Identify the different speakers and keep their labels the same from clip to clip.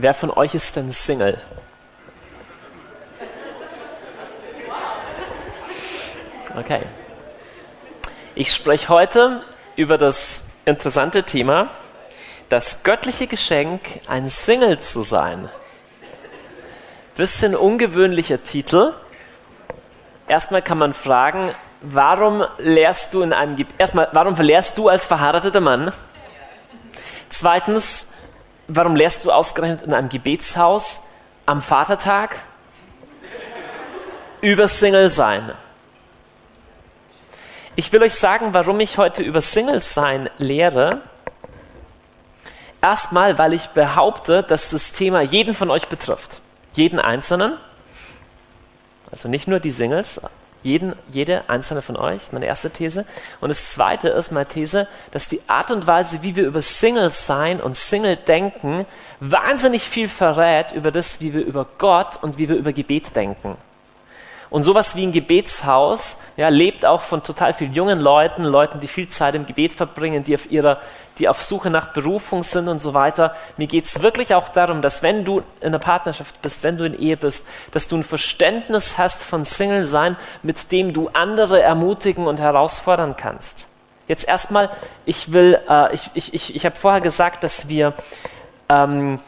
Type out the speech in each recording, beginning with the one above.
Speaker 1: Wer von euch ist denn Single? Okay. Ich spreche heute über das interessante Thema, das göttliche Geschenk, ein Single zu sein. Bisschen ungewöhnlicher Titel. Erstmal kann man fragen, warum lehrst du in einem erstmal, warum lehrst du als verheirateter Mann? Zweitens, warum lehrst du ausgerechnet in einem Gebetshaus am Vatertag über Single sein? Ich will euch sagen, warum ich heute über Single sein lehre. Erstmal, weil ich behaupte, dass das Thema jeden von euch betrifft. Jeden Einzelnen. Also nicht nur die Singles, jeden, jede einzelne von euch, meine erste These. Und das zweite ist meine These, dass die Art und Weise, wie wir über Singles sein und Single denken, wahnsinnig viel verrät über das, wie wir über Gott und wie wir über Gebet denken. Und sowas wie ein Gebetshaus ja, lebt auch von total vielen jungen Leuten, Leuten, die viel Zeit im Gebet verbringen, die auf ihrer, die auf Suche nach Berufung sind und so weiter. Mir geht es wirklich auch darum, dass wenn du in einer Partnerschaft bist, wenn du in Ehe bist, dass du ein Verständnis hast von Single sein, mit dem du andere ermutigen und herausfordern kannst. Jetzt erstmal, ich will, äh, ich, ich, ich, ich habe vorher gesagt, dass wir ähm,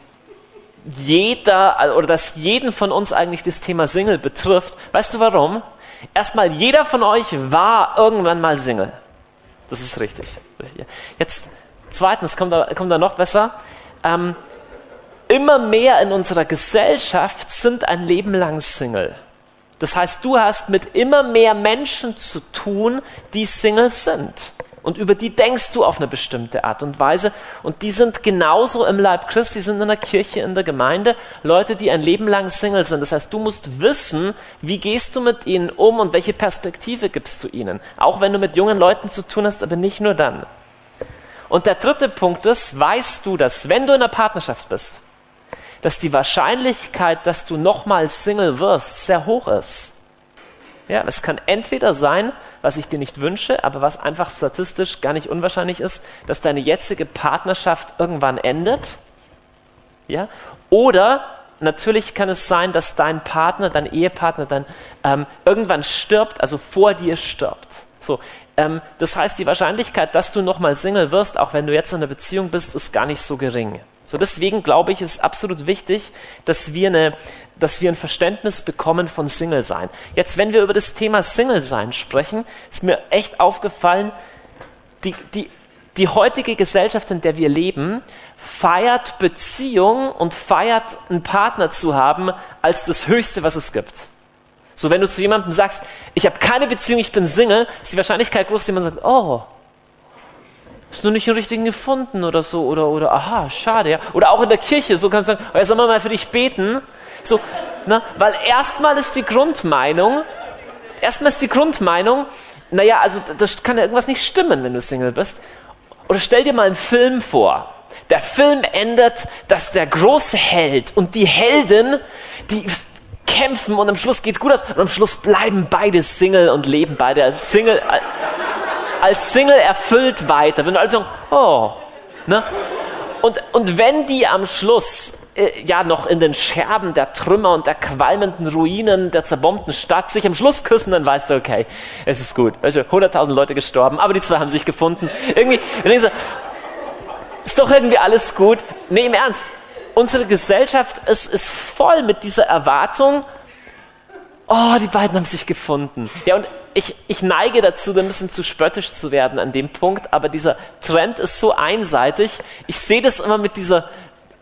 Speaker 1: jeder oder dass jeden von uns eigentlich das Thema Single betrifft. Weißt du warum? Erstmal, jeder von euch war irgendwann mal Single. Das ist richtig. Jetzt, zweitens, kommt da, kommt da noch besser. Ähm, immer mehr in unserer Gesellschaft sind ein Leben lang Single. Das heißt, du hast mit immer mehr Menschen zu tun, die Single sind. Und über die denkst du auf eine bestimmte Art und Weise. Und die sind genauso im Leib Christi, sind in der Kirche, in der Gemeinde, Leute, die ein Leben lang Single sind. Das heißt, du musst wissen, wie gehst du mit ihnen um und welche Perspektive gibst du ihnen. Auch wenn du mit jungen Leuten zu tun hast, aber nicht nur dann. Und der dritte Punkt ist, weißt du, dass wenn du in einer Partnerschaft bist, dass die Wahrscheinlichkeit, dass du nochmal Single wirst, sehr hoch ist. Ja, es kann entweder sein, was ich dir nicht wünsche, aber was einfach statistisch gar nicht unwahrscheinlich ist, dass deine jetzige Partnerschaft irgendwann endet. Ja, oder natürlich kann es sein, dass dein Partner, dein Ehepartner dann ähm, irgendwann stirbt, also vor dir stirbt. So, ähm, das heißt, die Wahrscheinlichkeit, dass du nochmal Single wirst, auch wenn du jetzt in einer Beziehung bist, ist gar nicht so gering. So, deswegen glaube ich, ist absolut wichtig, dass wir, eine, dass wir ein Verständnis bekommen von Single sein. Jetzt, wenn wir über das Thema Single sein sprechen, ist mir echt aufgefallen, die, die, die heutige Gesellschaft, in der wir leben, feiert Beziehung und feiert einen Partner zu haben als das Höchste, was es gibt. So, wenn du zu jemandem sagst, ich habe keine Beziehung, ich bin Single, ist die Wahrscheinlichkeit groß, dass jemand sagt, oh, Hast du nicht den richtigen gefunden oder so? Oder, oder aha, schade, ja. Oder auch in der Kirche, so kannst du sagen, ja, sollen wir mal für dich beten? So, na, weil erstmal ist die Grundmeinung, erstmal ist die Grundmeinung, naja, also das kann ja irgendwas nicht stimmen, wenn du Single bist. Oder stell dir mal einen Film vor. Der Film endet, dass der große Held und die Heldin, die kämpfen und am Schluss geht's gut aus und am Schluss bleiben beide Single und leben beide als Single als Single erfüllt weiter. Wenn du also, oh, ne? Und, und wenn die am Schluss äh, ja noch in den Scherben der Trümmer und der qualmenden Ruinen der zerbombten Stadt sich am Schluss küssen, dann weißt du, okay, es ist gut. Weißt du, 100.000 Leute gestorben, aber die zwei haben sich gefunden. Irgendwie, wenn ich so, ist doch irgendwie alles gut. Nee, im Ernst. Unsere Gesellschaft ist, ist voll mit dieser Erwartung, oh, die beiden haben sich gefunden. Ja, und ich, ich neige dazu, ein bisschen zu spöttisch zu werden an dem Punkt, aber dieser Trend ist so einseitig. Ich sehe das immer mit dieser,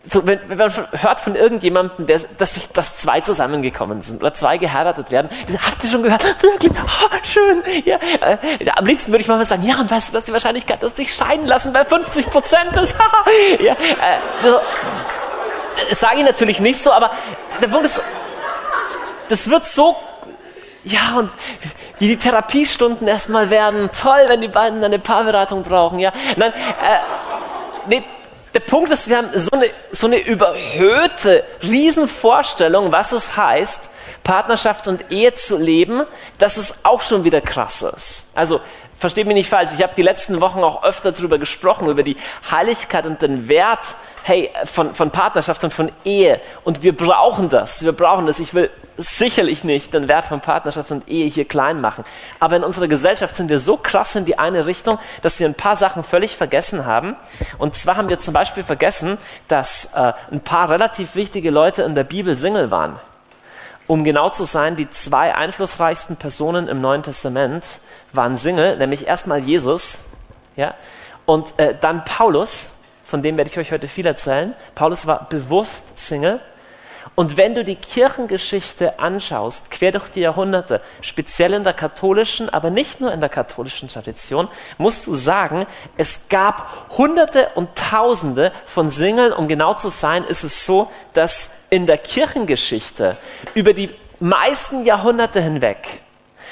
Speaker 1: so, wenn, wenn, man hört von irgendjemandem, der, dass, sich, dass zwei zusammengekommen sind oder zwei geheiratet werden, die sagen, habt ihr schon gehört? Wirklich? Oh, schön. Ja, äh, am liebsten würde ich mal sagen, ja, und weißt du, dass die Wahrscheinlichkeit, dass sich scheiden lassen, bei 50 Prozent ist? ja, äh, so, das sage ich natürlich nicht so, aber der Punkt ist, das wird so, ja, und wie die Therapiestunden erstmal werden, toll, wenn die beiden eine Paarberatung brauchen, ja. Nein, äh, nee, der Punkt ist, wir haben so eine, so eine überhöhte Riesenvorstellung, was es heißt, Partnerschaft und Ehe zu leben, dass es auch schon wieder krass ist. Also versteht mich nicht falsch, ich habe die letzten Wochen auch öfter darüber gesprochen, über die Heiligkeit und den Wert hey, von, von Partnerschaft und von Ehe. Und wir brauchen das, wir brauchen das. Ich will sicherlich nicht den Wert von Partnerschaft und Ehe hier klein machen. Aber in unserer Gesellschaft sind wir so krass in die eine Richtung, dass wir ein paar Sachen völlig vergessen haben. Und zwar haben wir zum Beispiel vergessen, dass äh, ein paar relativ wichtige Leute in der Bibel Single waren um genau zu sein, die zwei einflussreichsten Personen im Neuen Testament waren Single, nämlich erstmal Jesus, ja, und äh, dann Paulus, von dem werde ich euch heute viel erzählen. Paulus war bewusst Single und wenn du die Kirchengeschichte anschaust, quer durch die Jahrhunderte, speziell in der katholischen, aber nicht nur in der katholischen Tradition, musst du sagen, es gab Hunderte und Tausende von Singeln. Um genau zu sein, ist es so, dass in der Kirchengeschichte über die meisten Jahrhunderte hinweg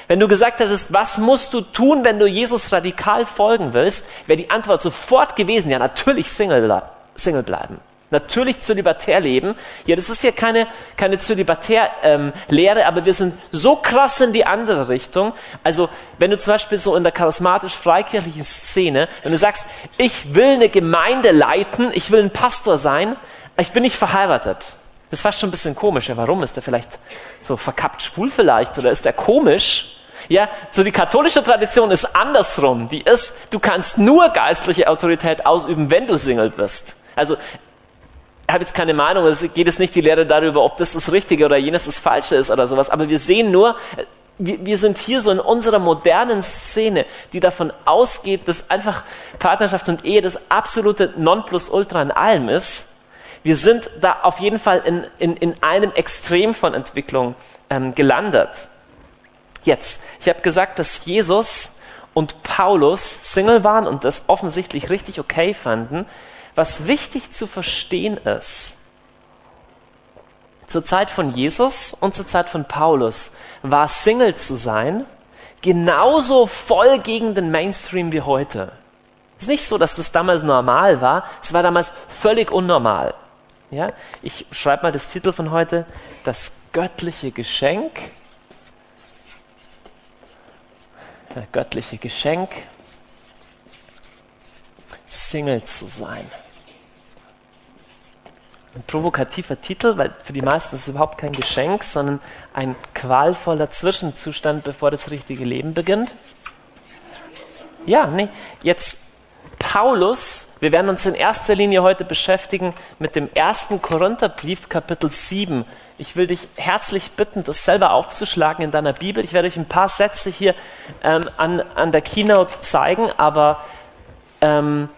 Speaker 1: wenn du gesagt hättest, was musst du tun, wenn du Jesus radikal folgen willst, wäre die Antwort sofort gewesen, ja, natürlich Single, Single bleiben. Natürlich zölibatär leben. Ja, das ist ja keine, keine Zölibatär-Lehre, ähm, aber wir sind so krass in die andere Richtung. Also, wenn du zum Beispiel so in der charismatisch-freikirchlichen Szene, wenn du sagst, ich will eine Gemeinde leiten, ich will ein Pastor sein, ich bin nicht verheiratet. Das fast schon ein bisschen komisch. Ja, warum? Ist er vielleicht so verkappt schwul vielleicht? Oder ist er komisch? Ja, so die katholische Tradition ist andersrum. Die ist, du kannst nur geistliche Autorität ausüben, wenn du Single bist. Also ich habe jetzt keine Meinung, es geht jetzt nicht die Lehre darüber, ob das das Richtige oder jenes das Falsche ist oder sowas, aber wir sehen nur, wir, sind hier so in unserer modernen Szene, die davon ausgeht, dass einfach Partnerschaft und Ehe das absolute Nonplusultra in allem ist. Wir sind da auf jeden Fall in, in, in einem Extrem von Entwicklung ähm, gelandet. Jetzt, ich habe gesagt, dass Jesus und Paulus Single waren und das offensichtlich richtig okay fanden. Was wichtig zu verstehen ist, zur Zeit von Jesus und zur Zeit von Paulus war Single zu sein genauso voll gegen den Mainstream wie heute. Es ist nicht so, dass das damals normal war, es war damals völlig unnormal. Ja? Ich schreibe mal das Titel von heute, das göttliche Geschenk. Das göttliche Geschenk, Single zu sein ein provokativer Titel, weil für die meisten ist es überhaupt kein Geschenk, sondern ein qualvoller Zwischenzustand, bevor das richtige Leben beginnt. Ja, nee, jetzt Paulus, wir werden uns in erster Linie heute beschäftigen mit dem ersten Korintherbrief, Kapitel 7. Ich will dich herzlich bitten, das selber aufzuschlagen in deiner Bibel. Ich werde euch ein paar Sätze hier ähm, an, an der Keynote zeigen, aber ähm,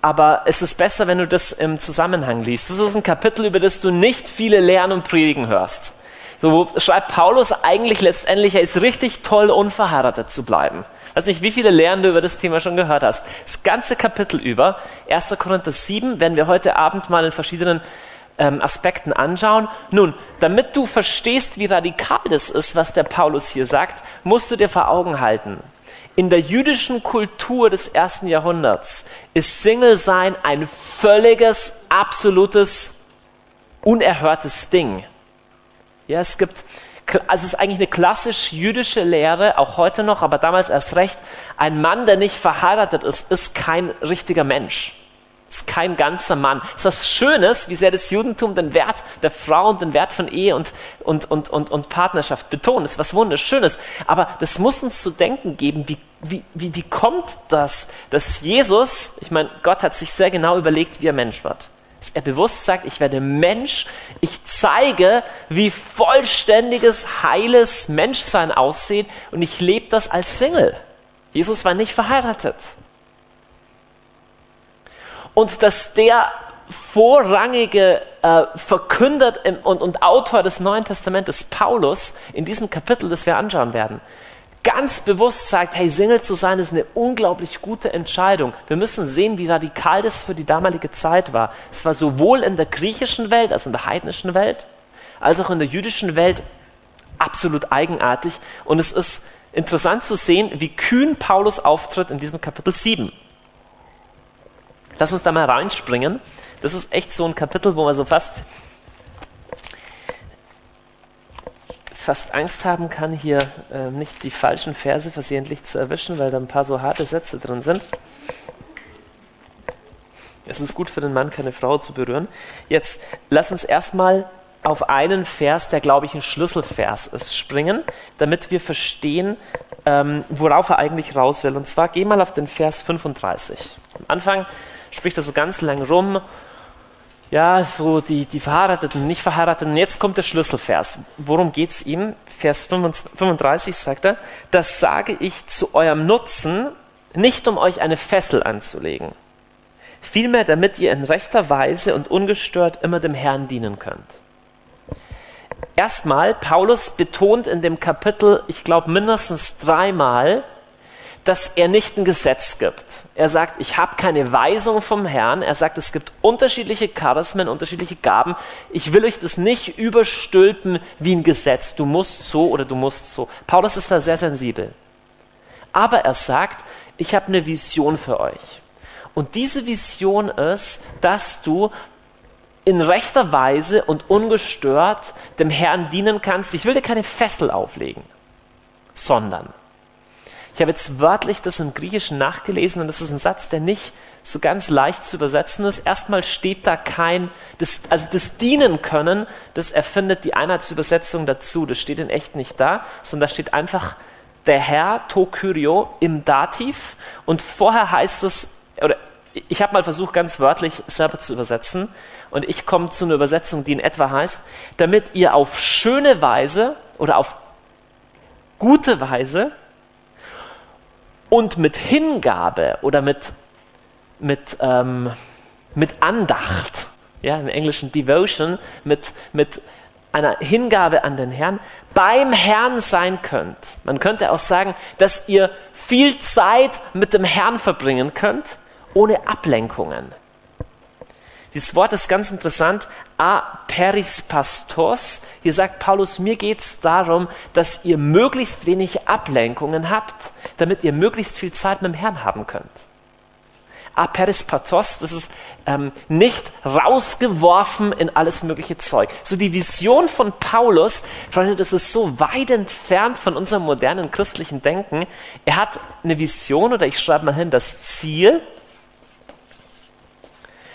Speaker 1: aber es ist besser, wenn du das im Zusammenhang liest. Das ist ein Kapitel, über das du nicht viele Lehren und Predigen hörst. So schreibt Paulus eigentlich letztendlich, er ist richtig toll, unverheiratet zu bleiben. Ich weiß nicht, wie viele Lehren du über das Thema schon gehört hast. Das ganze Kapitel über, 1. Korinther 7, werden wir heute Abend mal in verschiedenen ähm, Aspekten anschauen. Nun, damit du verstehst, wie radikal das ist, was der Paulus hier sagt, musst du dir vor Augen halten. In der jüdischen Kultur des ersten Jahrhunderts ist Single-Sein ein völliges, absolutes, unerhörtes Ding. Ja, es gibt, also es ist eigentlich eine klassisch jüdische Lehre, auch heute noch, aber damals erst recht. Ein Mann, der nicht verheiratet ist, ist kein richtiger Mensch ist kein ganzer Mann. Es ist was Schönes, wie sehr das Judentum den Wert der Frau und den Wert von Ehe und, und, und, und, und Partnerschaft betont. Es ist was Wunderschönes. Aber das muss uns zu denken geben, wie, wie, wie, wie kommt das, dass Jesus, ich meine, Gott hat sich sehr genau überlegt, wie er Mensch wird. Dass er bewusst sagt, ich werde Mensch, ich zeige, wie vollständiges, heiles Menschsein aussieht und ich lebe das als Single. Jesus war nicht verheiratet und dass der vorrangige äh, Verkünder und, und Autor des Neuen Testamentes, Paulus, in diesem Kapitel, das wir anschauen werden, ganz bewusst sagt, hey, Single zu sein ist eine unglaublich gute Entscheidung. Wir müssen sehen, wie radikal das für die damalige Zeit war. Es war sowohl in der griechischen Welt, also in der heidnischen Welt, als auch in der jüdischen Welt absolut eigenartig. Und es ist interessant zu sehen, wie kühn Paulus auftritt in diesem Kapitel 7. Lass uns da mal reinspringen. Das ist echt so ein Kapitel, wo man so fast fast Angst haben kann, hier äh, nicht die falschen Verse versehentlich zu erwischen, weil da ein paar so harte Sätze drin sind. Es ist gut für den Mann, keine Frau zu berühren. Jetzt lass uns erstmal auf einen Vers, der glaube ich ein Schlüsselvers ist, springen, damit wir verstehen, ähm, worauf er eigentlich raus will. Und zwar geh mal auf den Vers 35. Am Anfang spricht er so ganz lang rum, ja, so die, die Verheirateten, nicht Verheirateten. Jetzt kommt der Schlüsselvers. Worum geht es ihm? Vers 35 sagt er, das sage ich zu eurem Nutzen, nicht um euch eine Fessel anzulegen vielmehr damit ihr in rechter Weise und ungestört immer dem Herrn dienen könnt. Erstmal, Paulus betont in dem Kapitel, ich glaube mindestens dreimal, dass er nicht ein Gesetz gibt. Er sagt, ich habe keine Weisung vom Herrn. Er sagt, es gibt unterschiedliche Charismen, unterschiedliche Gaben. Ich will euch das nicht überstülpen wie ein Gesetz. Du musst so oder du musst so. Paulus ist da sehr sensibel. Aber er sagt, ich habe eine Vision für euch. Und diese Vision ist, dass du in rechter Weise und ungestört dem Herrn dienen kannst. Ich will dir keine Fessel auflegen, sondern ich habe jetzt wörtlich das im Griechischen nachgelesen und das ist ein Satz, der nicht so ganz leicht zu übersetzen ist. Erstmal steht da kein, das, also das Dienen können, das erfindet die Einheitsübersetzung dazu. Das steht in echt nicht da, sondern da steht einfach der Herr, to Kyrio, im Dativ und vorher heißt es, oder ich habe mal versucht, ganz wörtlich selber zu übersetzen. Und ich komme zu einer Übersetzung, die in etwa heißt, damit ihr auf schöne Weise oder auf gute Weise und mit Hingabe oder mit, mit, ähm, mit Andacht, ja, im Englischen Devotion, mit, mit einer Hingabe an den Herrn, beim Herrn sein könnt. Man könnte auch sagen, dass ihr viel Zeit mit dem Herrn verbringen könnt ohne Ablenkungen. Dieses Wort ist ganz interessant. A peris. Hier sagt Paulus, mir geht es darum, dass ihr möglichst wenig Ablenkungen habt, damit ihr möglichst viel Zeit mit dem Herrn haben könnt. A peris das ist ähm, nicht rausgeworfen in alles mögliche Zeug. So die Vision von Paulus, Freunde, das ist so weit entfernt von unserem modernen christlichen Denken. Er hat eine Vision oder ich schreibe mal hin, das Ziel,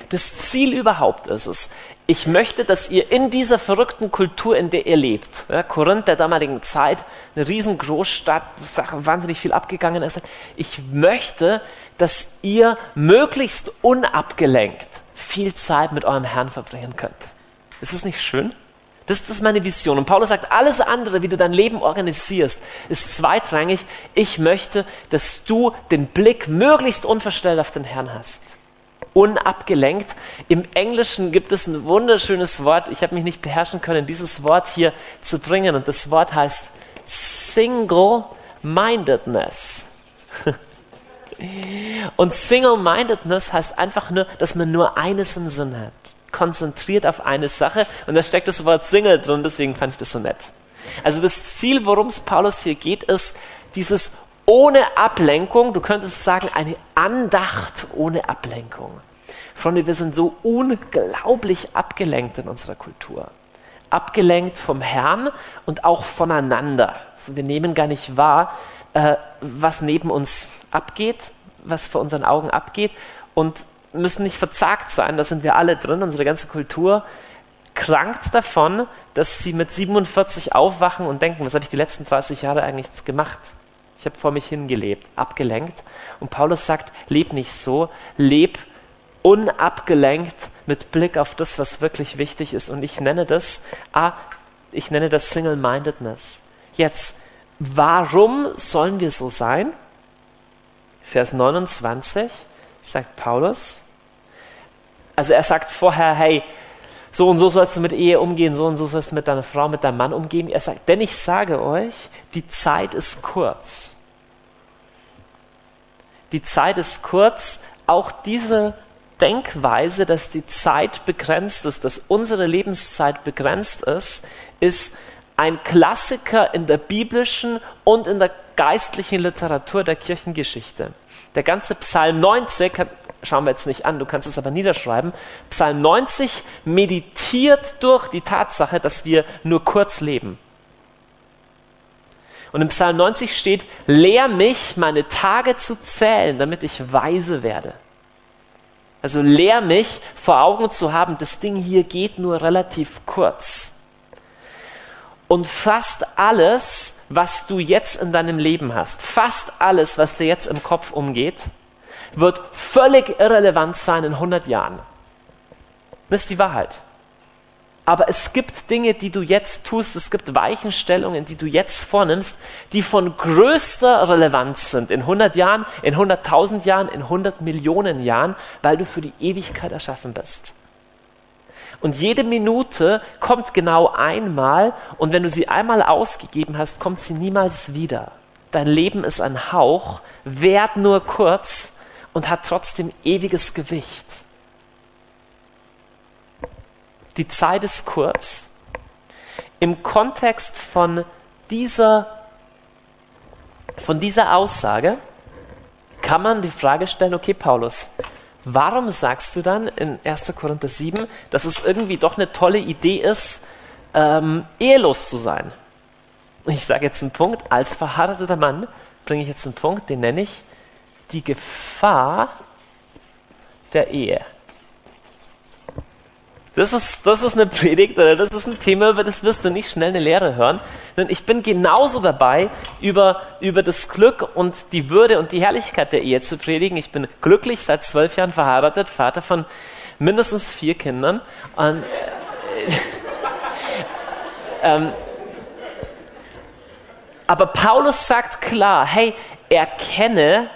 Speaker 1: das Ziel überhaupt ist es. Ich möchte, dass ihr in dieser verrückten Kultur, in der ihr lebt, ja, Korinth der damaligen Zeit, eine riesen Großstadt, wahnsinnig viel abgegangen ist. Ich möchte, dass ihr möglichst unabgelenkt viel Zeit mit eurem Herrn verbringen könnt. Ist es nicht schön? Das ist meine Vision. Und Paulus sagt, alles andere, wie du dein Leben organisierst, ist zweitrangig. Ich möchte, dass du den Blick möglichst unverstellt auf den Herrn hast unabgelenkt. Im Englischen gibt es ein wunderschönes Wort. Ich habe mich nicht beherrschen können, dieses Wort hier zu bringen. Und das Wort heißt Single-Mindedness. Und Single-Mindedness heißt einfach nur, dass man nur eines im Sinn hat. Konzentriert auf eine Sache. Und da steckt das Wort Single drin, deswegen fand ich das so nett. Also das Ziel, worum es Paulus hier geht, ist dieses ohne Ablenkung, du könntest sagen, eine Andacht ohne Ablenkung. Freunde, wir sind so unglaublich abgelenkt in unserer Kultur. Abgelenkt vom Herrn und auch voneinander. Also wir nehmen gar nicht wahr, äh, was neben uns abgeht, was vor unseren Augen abgeht und müssen nicht verzagt sein, da sind wir alle drin, unsere ganze Kultur krankt davon, dass sie mit 47 aufwachen und denken, was habe ich die letzten 30 Jahre eigentlich gemacht? Ich habe vor mich hingelebt, abgelenkt. Und Paulus sagt, leb nicht so, leb unabgelenkt mit Blick auf das, was wirklich wichtig ist. Und ich nenne das, ah, ich nenne das Single-Mindedness. Jetzt, warum sollen wir so sein? Vers 29 sagt Paulus. Also er sagt vorher, hey, so und so sollst du mit Ehe umgehen, so und so sollst du mit deiner Frau, mit deinem Mann umgehen. Er sagt, denn ich sage euch, die Zeit ist kurz. Die Zeit ist kurz. Auch diese Denkweise, dass die Zeit begrenzt ist, dass unsere Lebenszeit begrenzt ist, ist ein Klassiker in der biblischen und in der geistlichen Literatur der Kirchengeschichte. Der ganze Psalm 90 schauen wir jetzt nicht an, du kannst es aber niederschreiben. Psalm 90 meditiert durch die Tatsache, dass wir nur kurz leben. Und im Psalm 90 steht, lehr mich, meine Tage zu zählen, damit ich weise werde. Also lehr mich, vor Augen zu haben, das Ding hier geht nur relativ kurz. Und fast alles, was du jetzt in deinem Leben hast, fast alles, was dir jetzt im Kopf umgeht, wird völlig irrelevant sein in 100 Jahren. Das ist die Wahrheit. Aber es gibt Dinge, die du jetzt tust, es gibt Weichenstellungen, die du jetzt vornimmst, die von größter Relevanz sind in 100 Jahren, in 100.000 Jahren, in 100 Millionen Jahren, weil du für die Ewigkeit erschaffen bist. Und jede Minute kommt genau einmal und wenn du sie einmal ausgegeben hast, kommt sie niemals wieder. Dein Leben ist ein Hauch, währt nur kurz und hat trotzdem ewiges Gewicht. Die Zeit ist kurz. Im Kontext von dieser, von dieser Aussage kann man die Frage stellen, okay, Paulus, warum sagst du dann in 1. Korinther 7, dass es irgendwie doch eine tolle Idee ist, ähm, ehelos zu sein? Ich sage jetzt einen Punkt, als verheirateter Mann bringe ich jetzt einen Punkt, den nenne ich die Gefahr der Ehe. Das ist, das ist eine Predigt oder das ist ein Thema, über das wirst du nicht schnell eine Lehre hören. Denn ich bin genauso dabei, über, über das Glück und die Würde und die Herrlichkeit der Ehe zu predigen. Ich bin glücklich, seit zwölf Jahren verheiratet, Vater von mindestens vier Kindern. Und, äh, ähm, aber Paulus sagt klar, hey, erkenne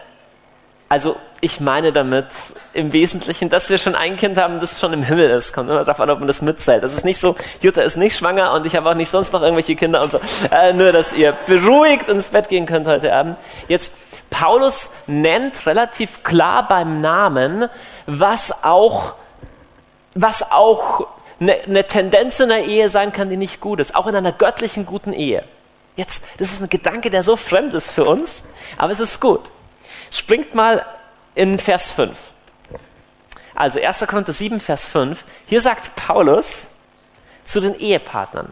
Speaker 1: also ich meine damit im Wesentlichen, dass wir schon ein Kind haben, das schon im Himmel ist. Kommt immer darauf an, ob man das mitzählt. Das ist nicht so, Jutta ist nicht schwanger und ich habe auch nicht sonst noch irgendwelche Kinder und so. Äh, nur, dass ihr beruhigt ins Bett gehen könnt heute Abend. Jetzt, Paulus nennt relativ klar beim Namen, was auch, was auch eine, eine Tendenz in der Ehe sein kann, die nicht gut ist. Auch in einer göttlichen guten Ehe. Jetzt, das ist ein Gedanke, der so fremd ist für uns, aber es ist gut. Springt mal in Vers 5. Also 1. Korinther 7, Vers 5. Hier sagt Paulus zu den Ehepartnern,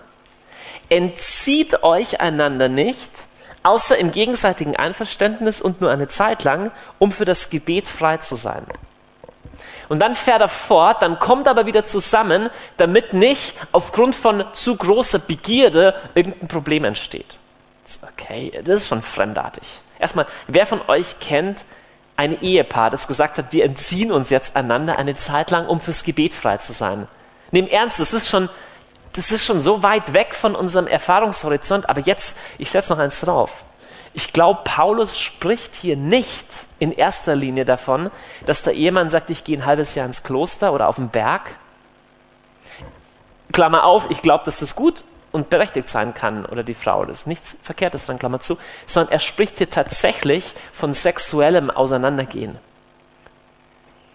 Speaker 1: entzieht euch einander nicht, außer im gegenseitigen Einverständnis und nur eine Zeit lang, um für das Gebet frei zu sein. Und dann fährt er fort, dann kommt aber wieder zusammen, damit nicht aufgrund von zu großer Begierde irgendein Problem entsteht. Okay, das ist schon fremdartig. Erstmal, wer von euch kennt ein Ehepaar, das gesagt hat, wir entziehen uns jetzt einander eine Zeit lang, um fürs Gebet frei zu sein? Nimm ernst, das ist schon, das ist schon so weit weg von unserem Erfahrungshorizont, aber jetzt, ich setze noch eins drauf. Ich glaube, Paulus spricht hier nicht in erster Linie davon, dass der Ehemann sagt, ich gehe ein halbes Jahr ins Kloster oder auf den Berg. Klammer auf, ich glaube, dass das gut und berechtigt sein kann oder die Frau. Das ist nichts Verkehrtes dran, Klammer zu, sondern er spricht hier tatsächlich von sexuellem Auseinandergehen.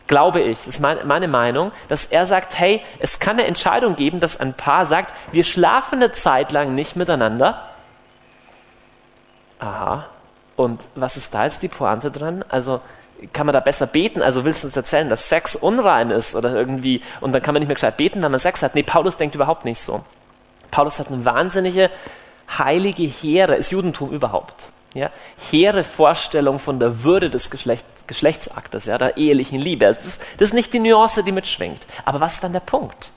Speaker 1: Glaube ich, das ist meine Meinung, dass er sagt, hey, es kann eine Entscheidung geben, dass ein Paar sagt, wir schlafen eine Zeit lang nicht miteinander. Aha. Und was ist da jetzt die Pointe dran? Also, kann man da besser beten? Also willst du uns erzählen, dass Sex unrein ist oder irgendwie und dann kann man nicht mehr gescheit beten, wenn man Sex hat? Nee, Paulus denkt überhaupt nicht so. Paulus hat eine wahnsinnige, heilige, hehre, ist Judentum überhaupt, ja, hehre Vorstellung von der Würde des Geschlecht, Geschlechtsaktes, ja, der ehelichen Liebe. Das ist, das ist nicht die Nuance, die mitschwingt. Aber was ist dann der Punkt?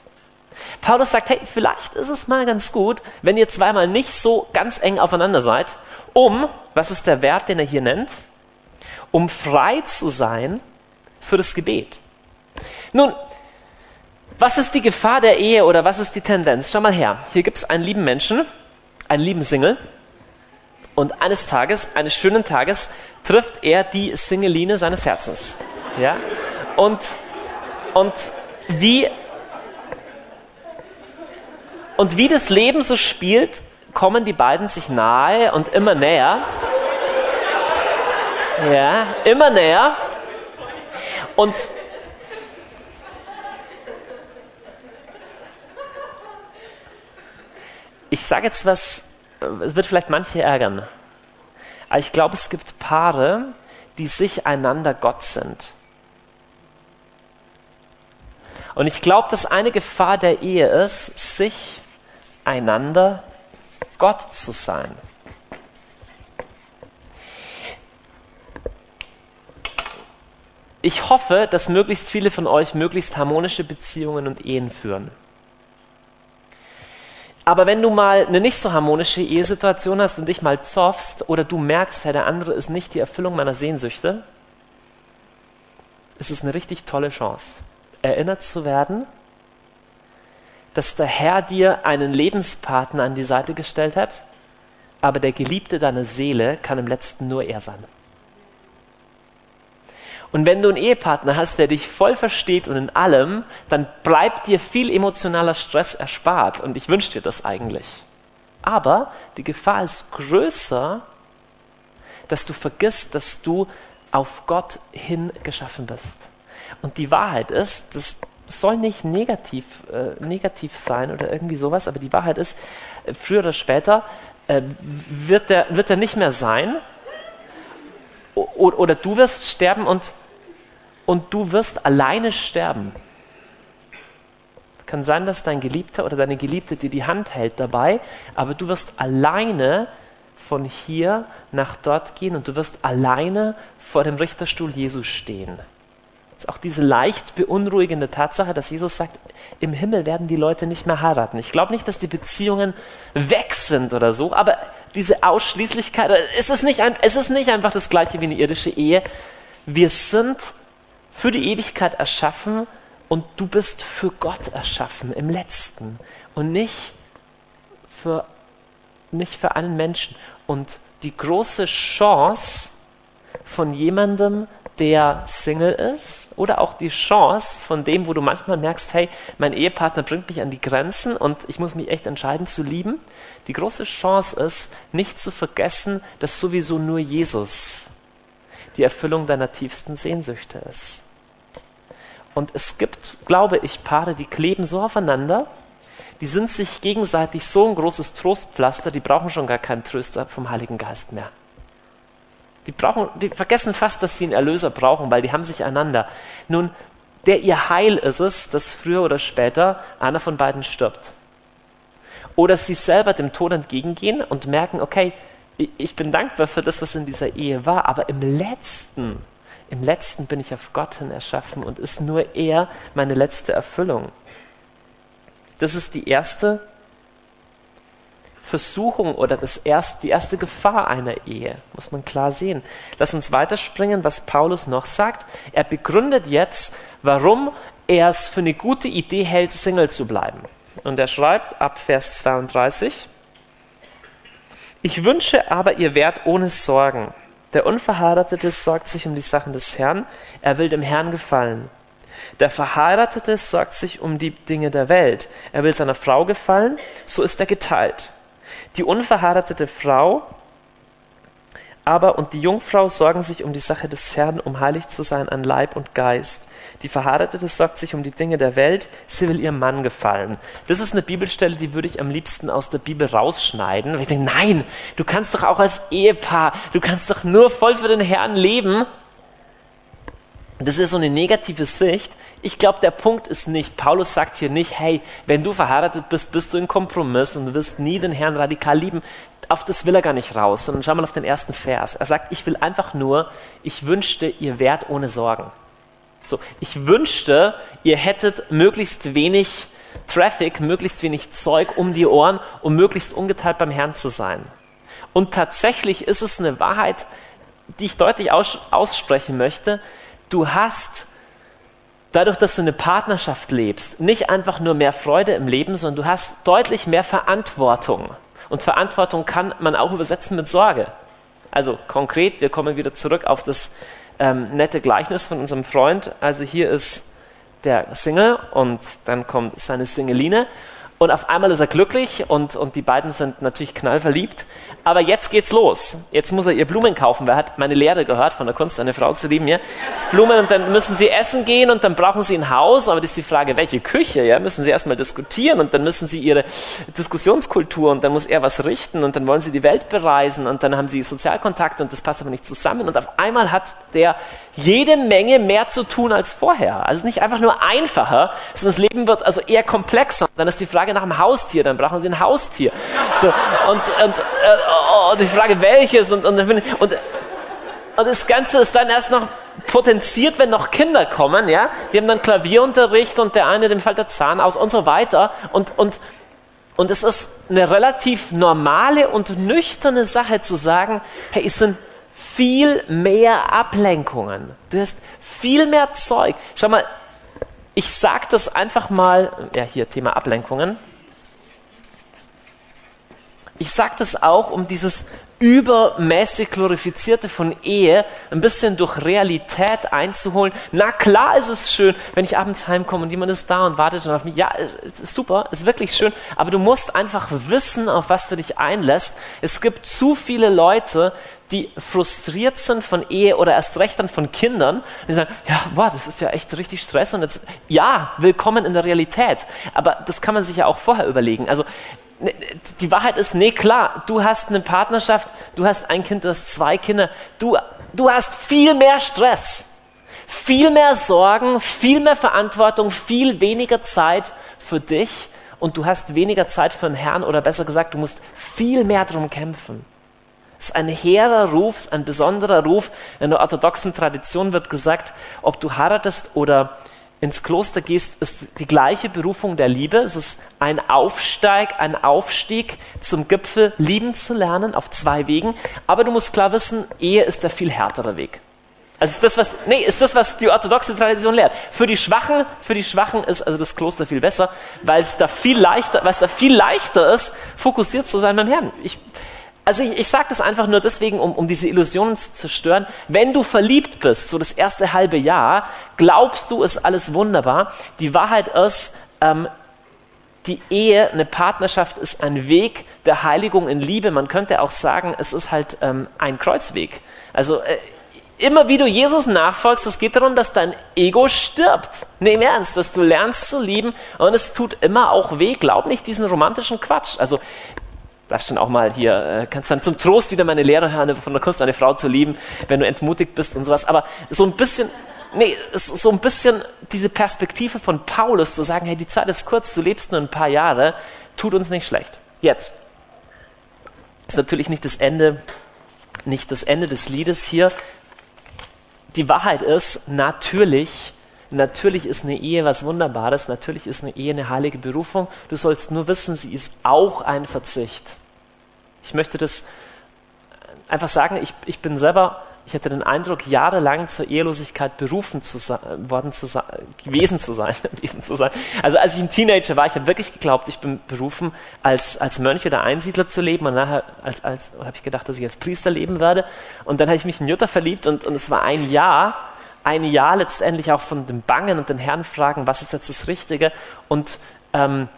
Speaker 1: Paulus sagt, hey, vielleicht ist es mal ganz gut, wenn ihr zweimal nicht so ganz eng aufeinander seid, um, was ist der Wert, den er hier nennt? Um frei zu sein für das Gebet. Nun, was ist die Gefahr der Ehe oder was ist die Tendenz? Schau mal her. Hier gibt es einen lieben Menschen, einen lieben Single. Und eines Tages, eines schönen Tages, trifft er die Singeline seines Herzens. Ja? Und, und wie, und wie das Leben so spielt, kommen die beiden sich nahe und immer näher. Ja, immer näher. Und Ich sage jetzt was, äh, es wird vielleicht manche ärgern. Aber ich glaube, es gibt Paare, die sich einander Gott sind. Und ich glaube, dass eine Gefahr der Ehe ist, sich einander Gott zu sein. Ich hoffe, dass möglichst viele von euch möglichst harmonische Beziehungen und Ehen führen. Aber wenn du mal eine nicht so harmonische Ehesituation hast und dich mal zoffst oder du merkst, hey, der andere ist nicht die Erfüllung meiner Sehnsüchte, ist es eine richtig tolle Chance, erinnert zu werden, dass der Herr dir einen Lebenspartner an die Seite gestellt hat, aber der Geliebte deiner Seele kann im letzten nur er sein. Und wenn du einen Ehepartner hast, der dich voll versteht und in allem, dann bleibt dir viel emotionaler Stress erspart. Und ich wünsche dir das eigentlich. Aber die Gefahr ist größer, dass du vergisst, dass du auf Gott hin geschaffen bist. Und die Wahrheit ist, das soll nicht negativ, äh, negativ sein oder irgendwie sowas, aber die Wahrheit ist, äh, früher oder später äh, wird, er, wird er nicht mehr sein. O oder du wirst sterben und und du wirst alleine sterben. Kann sein, dass dein Geliebter oder deine Geliebte dir die Hand hält dabei, aber du wirst alleine von hier nach dort gehen und du wirst alleine vor dem Richterstuhl Jesus stehen. Das ist auch diese leicht beunruhigende Tatsache, dass Jesus sagt, im Himmel werden die Leute nicht mehr heiraten. Ich glaube nicht, dass die Beziehungen weg sind oder so, aber diese Ausschließlichkeit, es ist nicht, ein, es nicht einfach das gleiche wie eine irdische Ehe. Wir sind für die Ewigkeit erschaffen und du bist für Gott erschaffen im letzten und nicht für, nicht für einen Menschen. Und die große Chance von jemandem, der Single ist oder auch die Chance von dem, wo du manchmal merkst, hey, mein Ehepartner bringt mich an die Grenzen und ich muss mich echt entscheiden zu lieben. Die große Chance ist, nicht zu vergessen, dass sowieso nur Jesus die Erfüllung deiner tiefsten Sehnsüchte ist. Und es gibt, glaube ich, Paare, die kleben so aufeinander, die sind sich gegenseitig so ein großes Trostpflaster, die brauchen schon gar keinen Tröster vom Heiligen Geist mehr. Die, brauchen, die vergessen fast, dass sie einen Erlöser brauchen, weil die haben sich einander. Nun, der ihr Heil ist es, dass früher oder später einer von beiden stirbt. Oder sie selber dem Tod entgegengehen und merken, okay, ich bin dankbar für das, was in dieser Ehe war, aber im letzten, im letzten bin ich auf Gott hin erschaffen und ist nur er meine letzte Erfüllung. Das ist die erste Versuchung oder das erst, die erste Gefahr einer Ehe, muss man klar sehen. Lass uns weiterspringen, was Paulus noch sagt. Er begründet jetzt, warum er es für eine gute Idee hält, Single zu bleiben. Und er schreibt ab Vers 32, ich wünsche aber, ihr werdet ohne Sorgen. Der Unverheiratete sorgt sich um die Sachen des Herrn, er will dem Herrn gefallen. Der Verheiratete sorgt sich um die Dinge der Welt, er will seiner Frau gefallen, so ist er geteilt. Die unverheiratete Frau aber und die Jungfrau sorgen sich um die Sache des Herrn, um heilig zu sein an Leib und Geist. Die Verheiratete sorgt sich um die Dinge der Welt, sie will ihrem Mann gefallen. Das ist eine Bibelstelle, die würde ich am liebsten aus der Bibel rausschneiden. Weil ich denke, nein, du kannst doch auch als Ehepaar, du kannst doch nur voll für den Herrn leben. Das ist so eine negative Sicht. Ich glaube, der Punkt ist nicht, Paulus sagt hier nicht, hey, wenn du verheiratet bist, bist du in Kompromiss und du wirst nie den Herrn radikal lieben auf das will er gar nicht raus, sondern schau mal auf den ersten Vers. Er sagt, ich will einfach nur, ich wünschte, ihr wärt ohne Sorgen. So, ich wünschte, ihr hättet möglichst wenig Traffic, möglichst wenig Zeug um die Ohren, um möglichst ungeteilt beim Herrn zu sein. Und tatsächlich ist es eine Wahrheit, die ich deutlich aus, aussprechen möchte. Du hast dadurch, dass du eine Partnerschaft lebst, nicht einfach nur mehr Freude im Leben, sondern du hast deutlich mehr Verantwortung. Und Verantwortung kann man auch übersetzen mit Sorge. Also konkret, wir kommen wieder zurück auf das ähm, nette Gleichnis von unserem Freund. Also hier ist der Single und dann kommt seine Singeline und auf einmal ist er glücklich und, und die beiden sind natürlich knallverliebt. Aber jetzt geht's los. Jetzt muss er ihr Blumen kaufen. Wer hat meine Lehre gehört von der Kunst, eine Frau zu lieben? Ja? Das Blumen und dann müssen sie essen gehen und dann brauchen sie ein Haus. Aber das ist die Frage, welche Küche? Ja, müssen sie erstmal diskutieren und dann müssen sie ihre Diskussionskultur und dann muss er was richten und dann wollen sie die Welt bereisen und dann haben sie Sozialkontakte und das passt aber nicht zusammen. Und auf einmal hat der jede Menge mehr zu tun als vorher. Also nicht einfach nur einfacher, sondern das Leben wird also eher komplexer. Dann ist die Frage nach einem Haustier, dann brauchen sie ein Haustier. So, und, und, äh, oh, die Frage welches und, und, und und das Ganze ist dann erst noch potenziert, wenn noch Kinder kommen, ja. Die haben dann Klavierunterricht und der eine, dem fällt der Zahn aus und so weiter. Und, und, und es ist eine relativ normale und nüchterne Sache zu sagen, hey, es sind viel mehr Ablenkungen. Du hast viel mehr Zeug. Schau mal, ich sage das einfach mal, ja, hier Thema Ablenkungen. Ich sage das auch, um dieses übermäßig glorifizierte von Ehe ein bisschen durch Realität einzuholen. Na klar ist es schön, wenn ich abends heimkomme und jemand ist da und wartet schon auf mich. Ja, ist super, ist wirklich schön. Aber du musst einfach wissen, auf was du dich einlässt. Es gibt zu viele Leute, die frustriert sind von Ehe oder erst recht dann von Kindern, die sagen, ja, boah, das ist ja echt richtig Stress und jetzt, ja, willkommen in der Realität. Aber das kann man sich ja auch vorher überlegen. Also Ne, die Wahrheit ist, nee, klar, du hast eine Partnerschaft, du hast ein Kind, du hast zwei Kinder, du, du hast viel mehr Stress, viel mehr Sorgen, viel mehr Verantwortung, viel weniger Zeit für dich und du hast weniger Zeit für den Herrn oder besser gesagt, du musst viel mehr darum kämpfen. Ist ein hehrer Ruf, ein besonderer Ruf. In der orthodoxen Tradition wird gesagt, ob du heiratest oder ins Kloster gehst, ist die gleiche Berufung der Liebe. Es ist ein Aufsteig, ein Aufstieg zum Gipfel, lieben zu lernen auf zwei Wegen. Aber du musst klar wissen, Ehe ist der viel härtere Weg. Also ist das, was, nee, ist das, was die orthodoxe Tradition lehrt. Für die Schwachen, für die Schwachen ist also das Kloster viel besser, weil es da viel leichter, weil es da viel leichter ist, fokussiert zu sein beim Herrn. Ich, also ich, ich sage das einfach nur deswegen, um, um diese Illusionen zu zerstören. Wenn du verliebt bist, so das erste halbe Jahr, glaubst du, ist alles wunderbar. Die Wahrheit ist, ähm, die Ehe, eine Partnerschaft ist ein Weg der Heiligung in Liebe. Man könnte auch sagen, es ist halt ähm, ein Kreuzweg. Also äh, immer wie du Jesus nachfolgst, es geht darum, dass dein Ego stirbt. Nehm ernst, dass du lernst zu lieben und es tut immer auch weh. Glaub nicht diesen romantischen Quatsch. Also darfst dann auch mal hier, äh, kannst dann zum Trost wieder meine Lehre hören, von der Kunst eine Frau zu lieben, wenn du entmutigt bist und sowas. Aber so ein bisschen, nee, so ein bisschen diese Perspektive von Paulus zu sagen, hey, die Zeit ist kurz, du lebst nur ein paar Jahre, tut uns nicht schlecht. Jetzt. Ist natürlich nicht das Ende, nicht das Ende des Liedes hier. Die Wahrheit ist, natürlich, Natürlich ist eine Ehe was Wunderbares, natürlich ist eine Ehe eine heilige Berufung. Du sollst nur wissen, sie ist auch ein Verzicht. Ich möchte das einfach sagen, ich, ich bin selber, ich hatte den Eindruck, jahrelang zur Ehelosigkeit berufen zu sein, worden zu sein, gewesen zu sein, gewesen zu sein. Also als ich ein Teenager war, ich habe wirklich geglaubt, ich bin berufen, als, als Mönch oder Einsiedler zu leben und nachher als, als, habe ich gedacht, dass ich als Priester leben werde. Und dann habe ich mich in Jutta verliebt und, und es war ein Jahr, ein Jahr letztendlich auch von dem Bangen und den Herrn fragen, was ist jetzt das Richtige? Und ähm,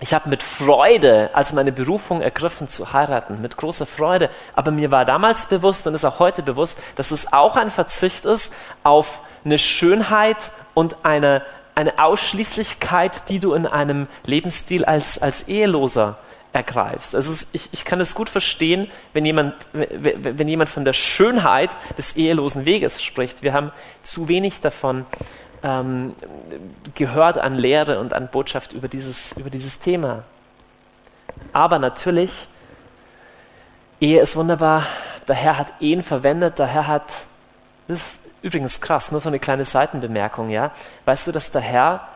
Speaker 1: ich habe mit Freude als meine Berufung ergriffen zu heiraten, mit großer Freude. Aber mir war damals bewusst und ist auch heute bewusst, dass es auch ein Verzicht ist auf eine Schönheit und eine, eine Ausschließlichkeit, die du in einem Lebensstil als, als Eheloser ergreifst. Also ich, ich kann es gut verstehen, wenn jemand, wenn jemand von der Schönheit des ehelosen Weges spricht. Wir haben zu wenig davon ähm, gehört an Lehre und an Botschaft über dieses, über dieses Thema. Aber natürlich, Ehe ist wunderbar. Der Herr hat Ehen verwendet. Der Herr hat, das ist übrigens krass, nur so eine kleine Seitenbemerkung, ja. Weißt du, dass der Herr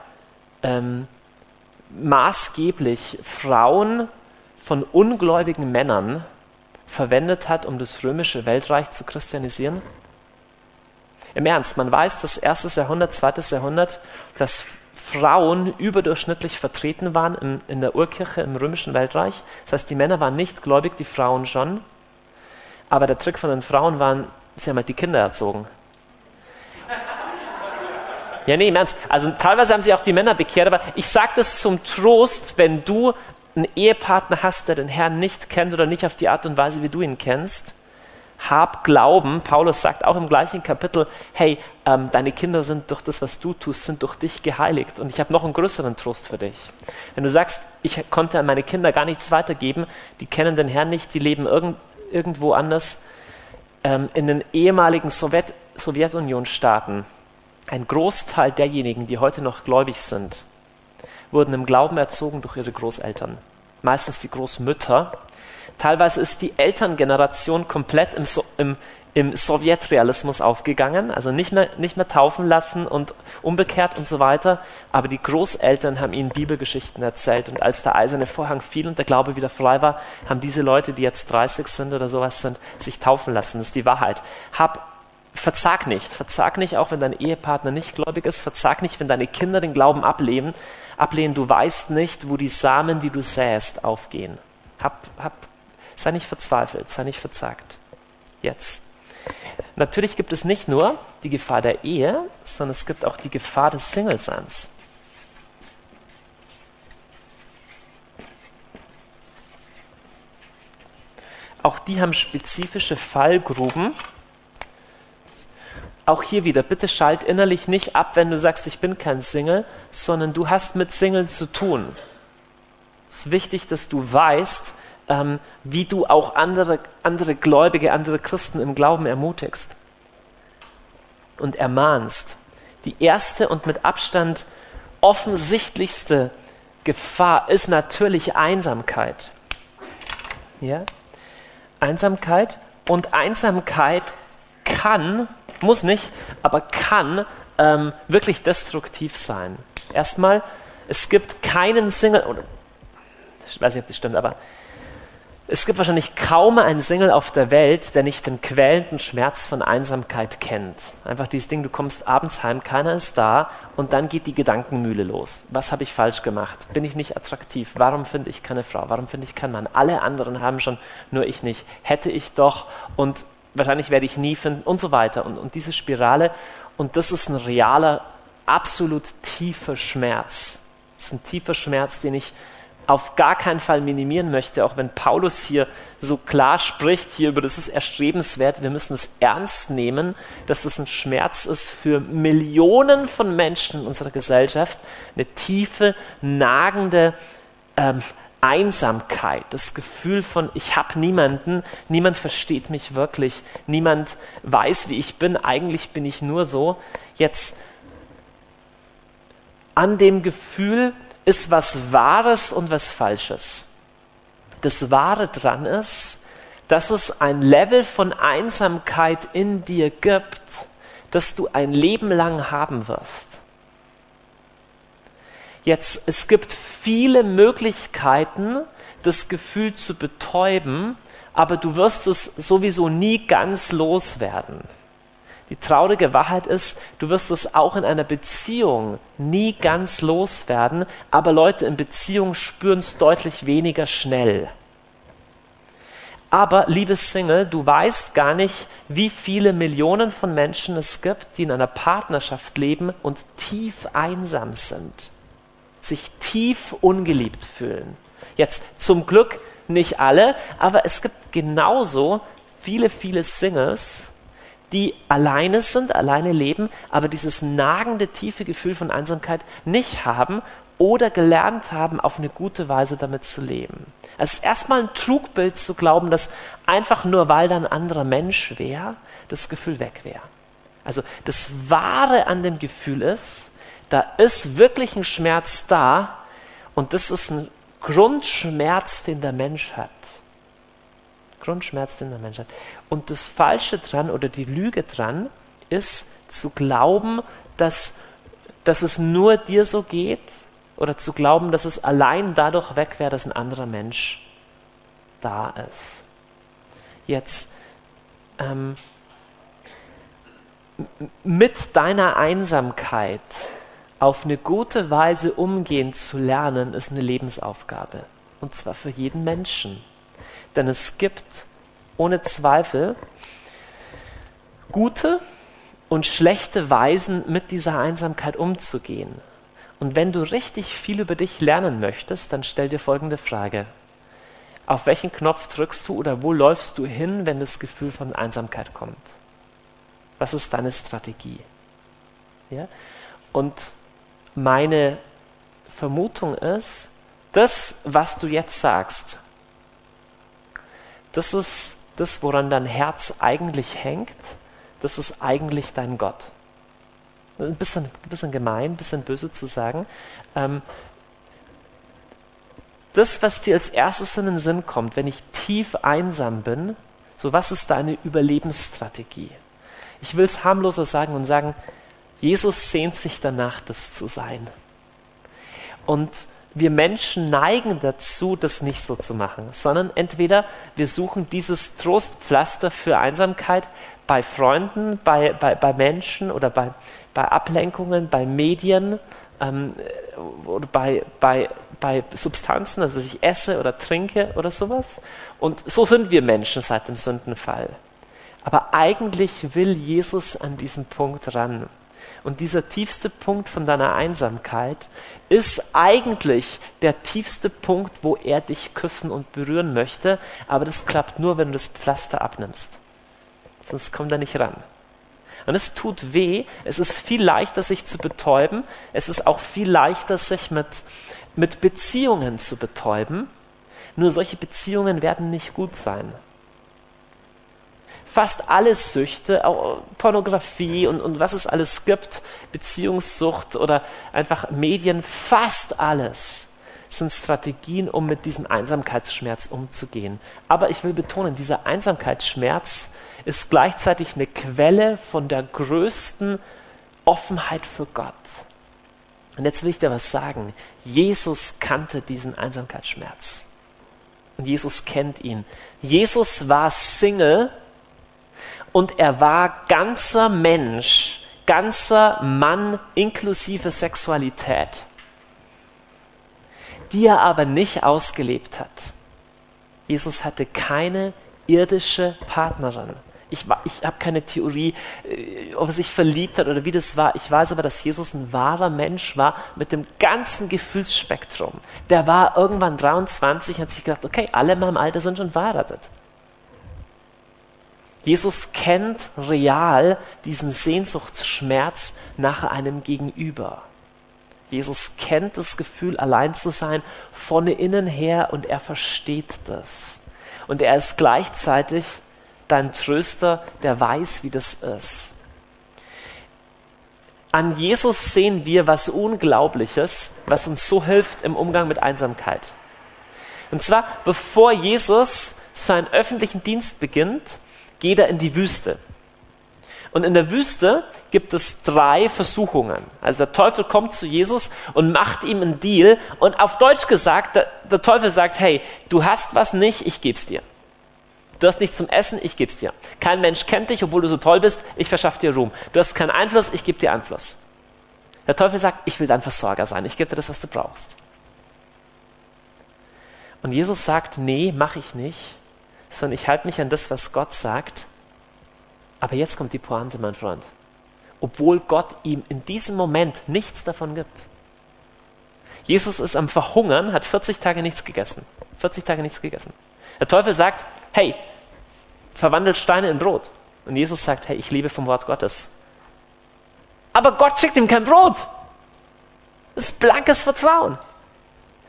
Speaker 1: ähm, maßgeblich Frauen von ungläubigen Männern verwendet hat, um das römische Weltreich zu christianisieren? Im Ernst, man weiß, dass erstes Jahrhundert, zweites Jahrhundert, dass Frauen überdurchschnittlich vertreten waren in, in der Urkirche im römischen Weltreich. Das heißt, die Männer waren nicht gläubig, die Frauen schon. Aber der Trick von den Frauen war, sie haben halt die Kinder erzogen. Ja, nee, im Ernst. Also teilweise haben sie auch die Männer bekehrt, aber ich sage das zum Trost, wenn du einen Ehepartner hast, der den Herrn nicht kennt oder nicht auf die Art und Weise, wie du ihn kennst, hab Glauben. Paulus sagt auch im gleichen Kapitel, hey, ähm, deine Kinder sind durch das, was du tust, sind durch dich geheiligt. Und ich habe noch einen größeren Trost für dich. Wenn du sagst, ich konnte an meine Kinder gar nichts weitergeben, die kennen den Herrn nicht, die leben irgend, irgendwo anders, ähm, in den ehemaligen Sowjet Sowjetunion-Staaten, ein Großteil derjenigen, die heute noch gläubig sind, wurden im Glauben erzogen durch ihre Großeltern, meistens die Großmütter. Teilweise ist die Elterngeneration komplett im, im, im Sowjetrealismus aufgegangen, also nicht mehr, nicht mehr taufen lassen und umgekehrt und so weiter. Aber die Großeltern haben ihnen Bibelgeschichten erzählt und als der eiserne Vorhang fiel und der Glaube wieder frei war, haben diese Leute, die jetzt 30 sind oder sowas sind, sich taufen lassen. Das ist die Wahrheit. Hab verzag nicht. Verzag nicht, auch wenn dein Ehepartner nicht gläubig ist. Verzag nicht, wenn deine Kinder den Glauben ablehnen. ablehnen. Du weißt nicht, wo die Samen, die du säst, aufgehen. Hab, hab, sei nicht verzweifelt, sei nicht verzagt. Jetzt. Natürlich gibt es nicht nur die Gefahr der Ehe, sondern es gibt auch die Gefahr des Singleseins. Auch die haben spezifische Fallgruben, auch hier wieder, bitte schalt innerlich nicht ab, wenn du sagst, ich bin kein Single, sondern du hast mit Single zu tun. Es ist wichtig, dass du weißt, ähm, wie du auch andere, andere Gläubige, andere Christen im Glauben ermutigst und ermahnst. Die erste und mit Abstand offensichtlichste Gefahr ist natürlich Einsamkeit. Ja? Einsamkeit und Einsamkeit kann muss nicht, aber kann ähm, wirklich destruktiv sein. Erstmal, es gibt keinen Single, oder ich weiß nicht, ob das stimmt, aber es gibt wahrscheinlich kaum einen Single auf der Welt, der nicht den quälenden Schmerz von Einsamkeit kennt. Einfach dieses Ding, du kommst abends heim, keiner ist da und dann geht die Gedankenmühle los. Was habe ich falsch gemacht? Bin ich nicht attraktiv? Warum finde ich keine Frau? Warum finde ich keinen Mann? Alle anderen haben schon, nur ich nicht. Hätte ich doch und wahrscheinlich werde ich nie finden und so weiter. Und, und diese Spirale, und das ist ein realer, absolut tiefer Schmerz. Das ist ein tiefer Schmerz, den ich auf gar keinen Fall minimieren möchte, auch wenn Paulus hier so klar spricht, hier über das ist erstrebenswert, wir müssen es ernst nehmen, dass das ein Schmerz ist für Millionen von Menschen in unserer Gesellschaft, eine tiefe, nagende ähm, Einsamkeit, das Gefühl von, ich habe niemanden, niemand versteht mich wirklich, niemand weiß, wie ich bin, eigentlich bin ich nur so. Jetzt an dem Gefühl ist was Wahres und was Falsches. Das Wahre dran ist, dass es ein Level von Einsamkeit in dir gibt, das du ein Leben lang haben wirst. Jetzt, es gibt viele Möglichkeiten, das Gefühl zu betäuben, aber du wirst es sowieso nie ganz loswerden. Die traurige Wahrheit ist, du wirst es auch in einer Beziehung nie ganz loswerden, aber Leute in Beziehung spüren es deutlich weniger schnell. Aber, liebes Single, du weißt gar nicht, wie viele Millionen von Menschen es gibt, die in einer Partnerschaft leben und tief einsam sind sich tief ungeliebt fühlen. Jetzt zum Glück nicht alle, aber es gibt genauso viele, viele Singles, die alleine sind, alleine leben, aber dieses nagende, tiefe Gefühl von Einsamkeit nicht haben oder gelernt haben, auf eine gute Weise damit zu leben. Es ist erstmal ein Trugbild zu glauben, dass einfach nur weil da ein anderer Mensch wäre, das Gefühl weg wäre. Also das Wahre an dem Gefühl ist, da ist wirklich ein Schmerz da und das ist ein Grundschmerz, den der Mensch hat. Grundschmerz, den der Mensch hat. Und das Falsche dran oder die Lüge dran ist zu glauben, dass, dass es nur dir so geht oder zu glauben, dass es allein dadurch weg wäre, dass ein anderer Mensch da ist. Jetzt, ähm, mit deiner Einsamkeit auf eine gute Weise umgehen zu lernen, ist eine Lebensaufgabe. Und zwar für jeden Menschen. Denn es gibt ohne Zweifel gute und schlechte Weisen, mit dieser Einsamkeit umzugehen. Und wenn du richtig viel über dich lernen möchtest, dann stell dir folgende Frage. Auf welchen Knopf drückst du oder wo läufst du hin, wenn das Gefühl von Einsamkeit kommt? Was ist deine Strategie? Ja? Und meine Vermutung ist, das, was du jetzt sagst, das ist das, woran dein Herz eigentlich hängt, das ist eigentlich dein Gott. Ein bisschen, ein bisschen gemein, ein bisschen böse zu sagen. Ähm, das, was dir als erstes in den Sinn kommt, wenn ich tief einsam bin, So, was ist deine Überlebensstrategie? Ich will es harmloser sagen und sagen, Jesus sehnt sich danach, das zu sein. Und wir Menschen neigen dazu, das nicht so zu machen, sondern entweder wir suchen dieses Trostpflaster für Einsamkeit bei Freunden, bei, bei, bei Menschen oder bei, bei Ablenkungen, bei Medien ähm, oder bei, bei, bei Substanzen, also dass ich esse oder trinke oder sowas. Und so sind wir Menschen seit dem Sündenfall. Aber eigentlich will Jesus an diesen Punkt ran. Und dieser tiefste Punkt von deiner Einsamkeit ist eigentlich der tiefste Punkt, wo er dich küssen und berühren möchte. Aber das klappt nur, wenn du das Pflaster abnimmst. Sonst kommt er nicht ran. Und es tut weh. Es ist viel leichter, sich zu betäuben. Es ist auch viel leichter, sich mit, mit Beziehungen zu betäuben. Nur solche Beziehungen werden nicht gut sein fast alle Süchte, auch Pornografie und, und was es alles gibt, Beziehungssucht oder einfach Medien, fast alles sind Strategien, um mit diesem Einsamkeitsschmerz umzugehen. Aber ich will betonen, dieser Einsamkeitsschmerz ist gleichzeitig eine Quelle von der größten Offenheit für Gott. Und jetzt will ich dir was sagen. Jesus kannte diesen Einsamkeitsschmerz. Und Jesus kennt ihn. Jesus war Single und er war ganzer Mensch, ganzer Mann inklusive Sexualität, die er aber nicht ausgelebt hat. Jesus hatte keine irdische Partnerin. Ich, ich habe keine Theorie, äh, ob er sich verliebt hat oder wie das war. Ich weiß aber, dass Jesus ein wahrer Mensch war mit dem ganzen Gefühlsspektrum. Der war irgendwann 23 und hat sich gedacht, okay, alle in meinem Alter sind schon verheiratet. Jesus kennt real diesen Sehnsuchtsschmerz nach einem Gegenüber. Jesus kennt das Gefühl, allein zu sein, von innen her und er versteht das. Und er ist gleichzeitig dein Tröster, der weiß, wie das ist. An Jesus sehen wir was Unglaubliches, was uns so hilft im Umgang mit Einsamkeit. Und zwar, bevor Jesus seinen öffentlichen Dienst beginnt, geht er in die Wüste. Und in der Wüste gibt es drei Versuchungen. Also der Teufel kommt zu Jesus und macht ihm einen Deal. Und auf Deutsch gesagt, der, der Teufel sagt, hey, du hast was nicht, ich geb's dir. Du hast nichts zum Essen, ich geb's dir. Kein Mensch kennt dich, obwohl du so toll bist, ich verschaffe dir Ruhm. Du hast keinen Einfluss, ich gebe dir Einfluss. Der Teufel sagt, ich will dein Versorger sein, ich gebe dir das, was du brauchst. Und Jesus sagt, nee, mach ich nicht sondern ich halte mich an das, was Gott sagt. Aber jetzt kommt die Pointe, mein Freund. Obwohl Gott ihm in diesem Moment nichts davon gibt. Jesus ist am Verhungern, hat 40 Tage nichts gegessen. 40 Tage nichts gegessen. Der Teufel sagt, hey, verwandelt Steine in Brot. Und Jesus sagt, hey, ich lebe vom Wort Gottes. Aber Gott schickt ihm kein Brot. Das ist blankes Vertrauen.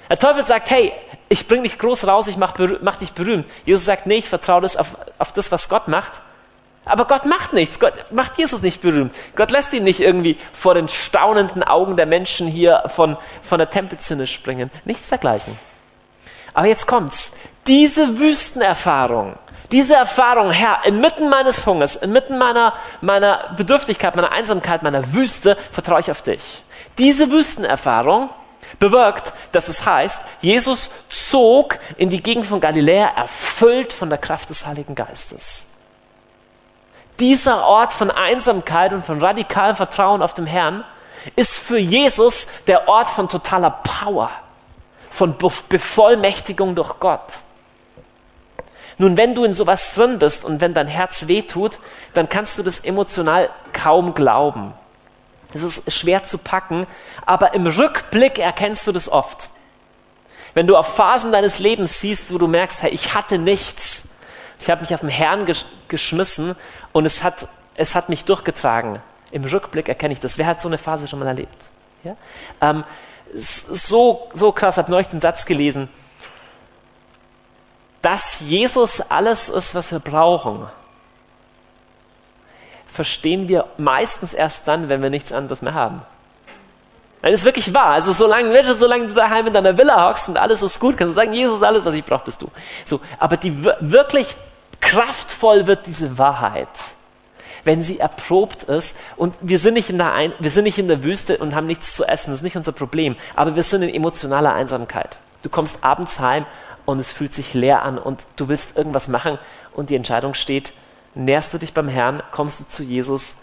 Speaker 1: Der Teufel sagt, hey, ich bringe dich groß raus, ich mache mach dich berühmt. Jesus sagt, nee, ich vertraue das auf, auf das, was Gott macht. Aber Gott macht nichts. Gott macht Jesus nicht berühmt. Gott lässt ihn nicht irgendwie vor den staunenden Augen der Menschen hier von, von der Tempelzinne springen. Nichts dergleichen. Aber jetzt kommt's. Diese Wüstenerfahrung, diese Erfahrung, Herr, inmitten meines Hungers, inmitten meiner, meiner Bedürftigkeit, meiner Einsamkeit, meiner Wüste, vertraue ich auf dich. Diese Wüstenerfahrung, bewirkt, dass es heißt, Jesus zog in die Gegend von Galiläa erfüllt von der Kraft des Heiligen Geistes. Dieser Ort von Einsamkeit und von radikalem Vertrauen auf den Herrn ist für Jesus der Ort von totaler Power, von Bevollmächtigung durch Gott. Nun, wenn du in sowas drin bist und wenn dein Herz wehtut, dann kannst du das emotional kaum glauben. Es ist schwer zu packen, aber im Rückblick erkennst du das oft. Wenn du auf Phasen deines Lebens siehst, wo du merkst, hey, ich hatte nichts, ich habe mich auf den Herrn gesch geschmissen und es hat, es hat mich durchgetragen. Im Rückblick erkenne ich das. Wer hat so eine Phase schon mal erlebt? Ja? Ähm, so, so krass, habe neulich den Satz gelesen, dass Jesus alles ist, was wir brauchen verstehen wir meistens erst dann, wenn wir nichts anderes mehr haben. Weil es wirklich wahr. Also solange, solange du daheim in deiner Villa hockst und alles ist gut, kannst du sagen, Jesus, alles, was ich brauche, bist du. So, aber die wirklich kraftvoll wird diese Wahrheit, wenn sie erprobt ist. Und wir sind nicht in der, Ein wir sind nicht in der Wüste und haben nichts zu essen, das ist nicht unser Problem. Aber wir sind in emotionaler Einsamkeit. Du kommst abends heim und es fühlt sich leer an und du willst irgendwas machen und die Entscheidung steht, nährst du dich beim Herrn, kommst du zu Jesus.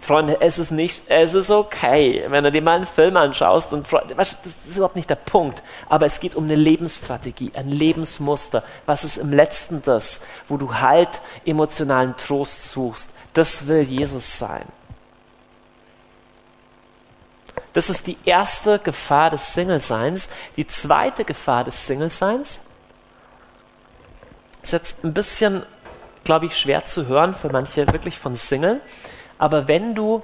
Speaker 1: Freunde, es ist nicht, es ist okay, wenn du dir mal einen Film anschaust und das ist überhaupt nicht der Punkt. Aber es geht um eine Lebensstrategie, ein Lebensmuster. Was ist im Letzten das, wo du halt emotionalen Trost suchst? Das will Jesus sein. Das ist die erste Gefahr des Single-Seins. Die zweite Gefahr des Single-Seins ist jetzt ein bisschen, glaube ich, schwer zu hören für manche wirklich von Single. Aber wenn du,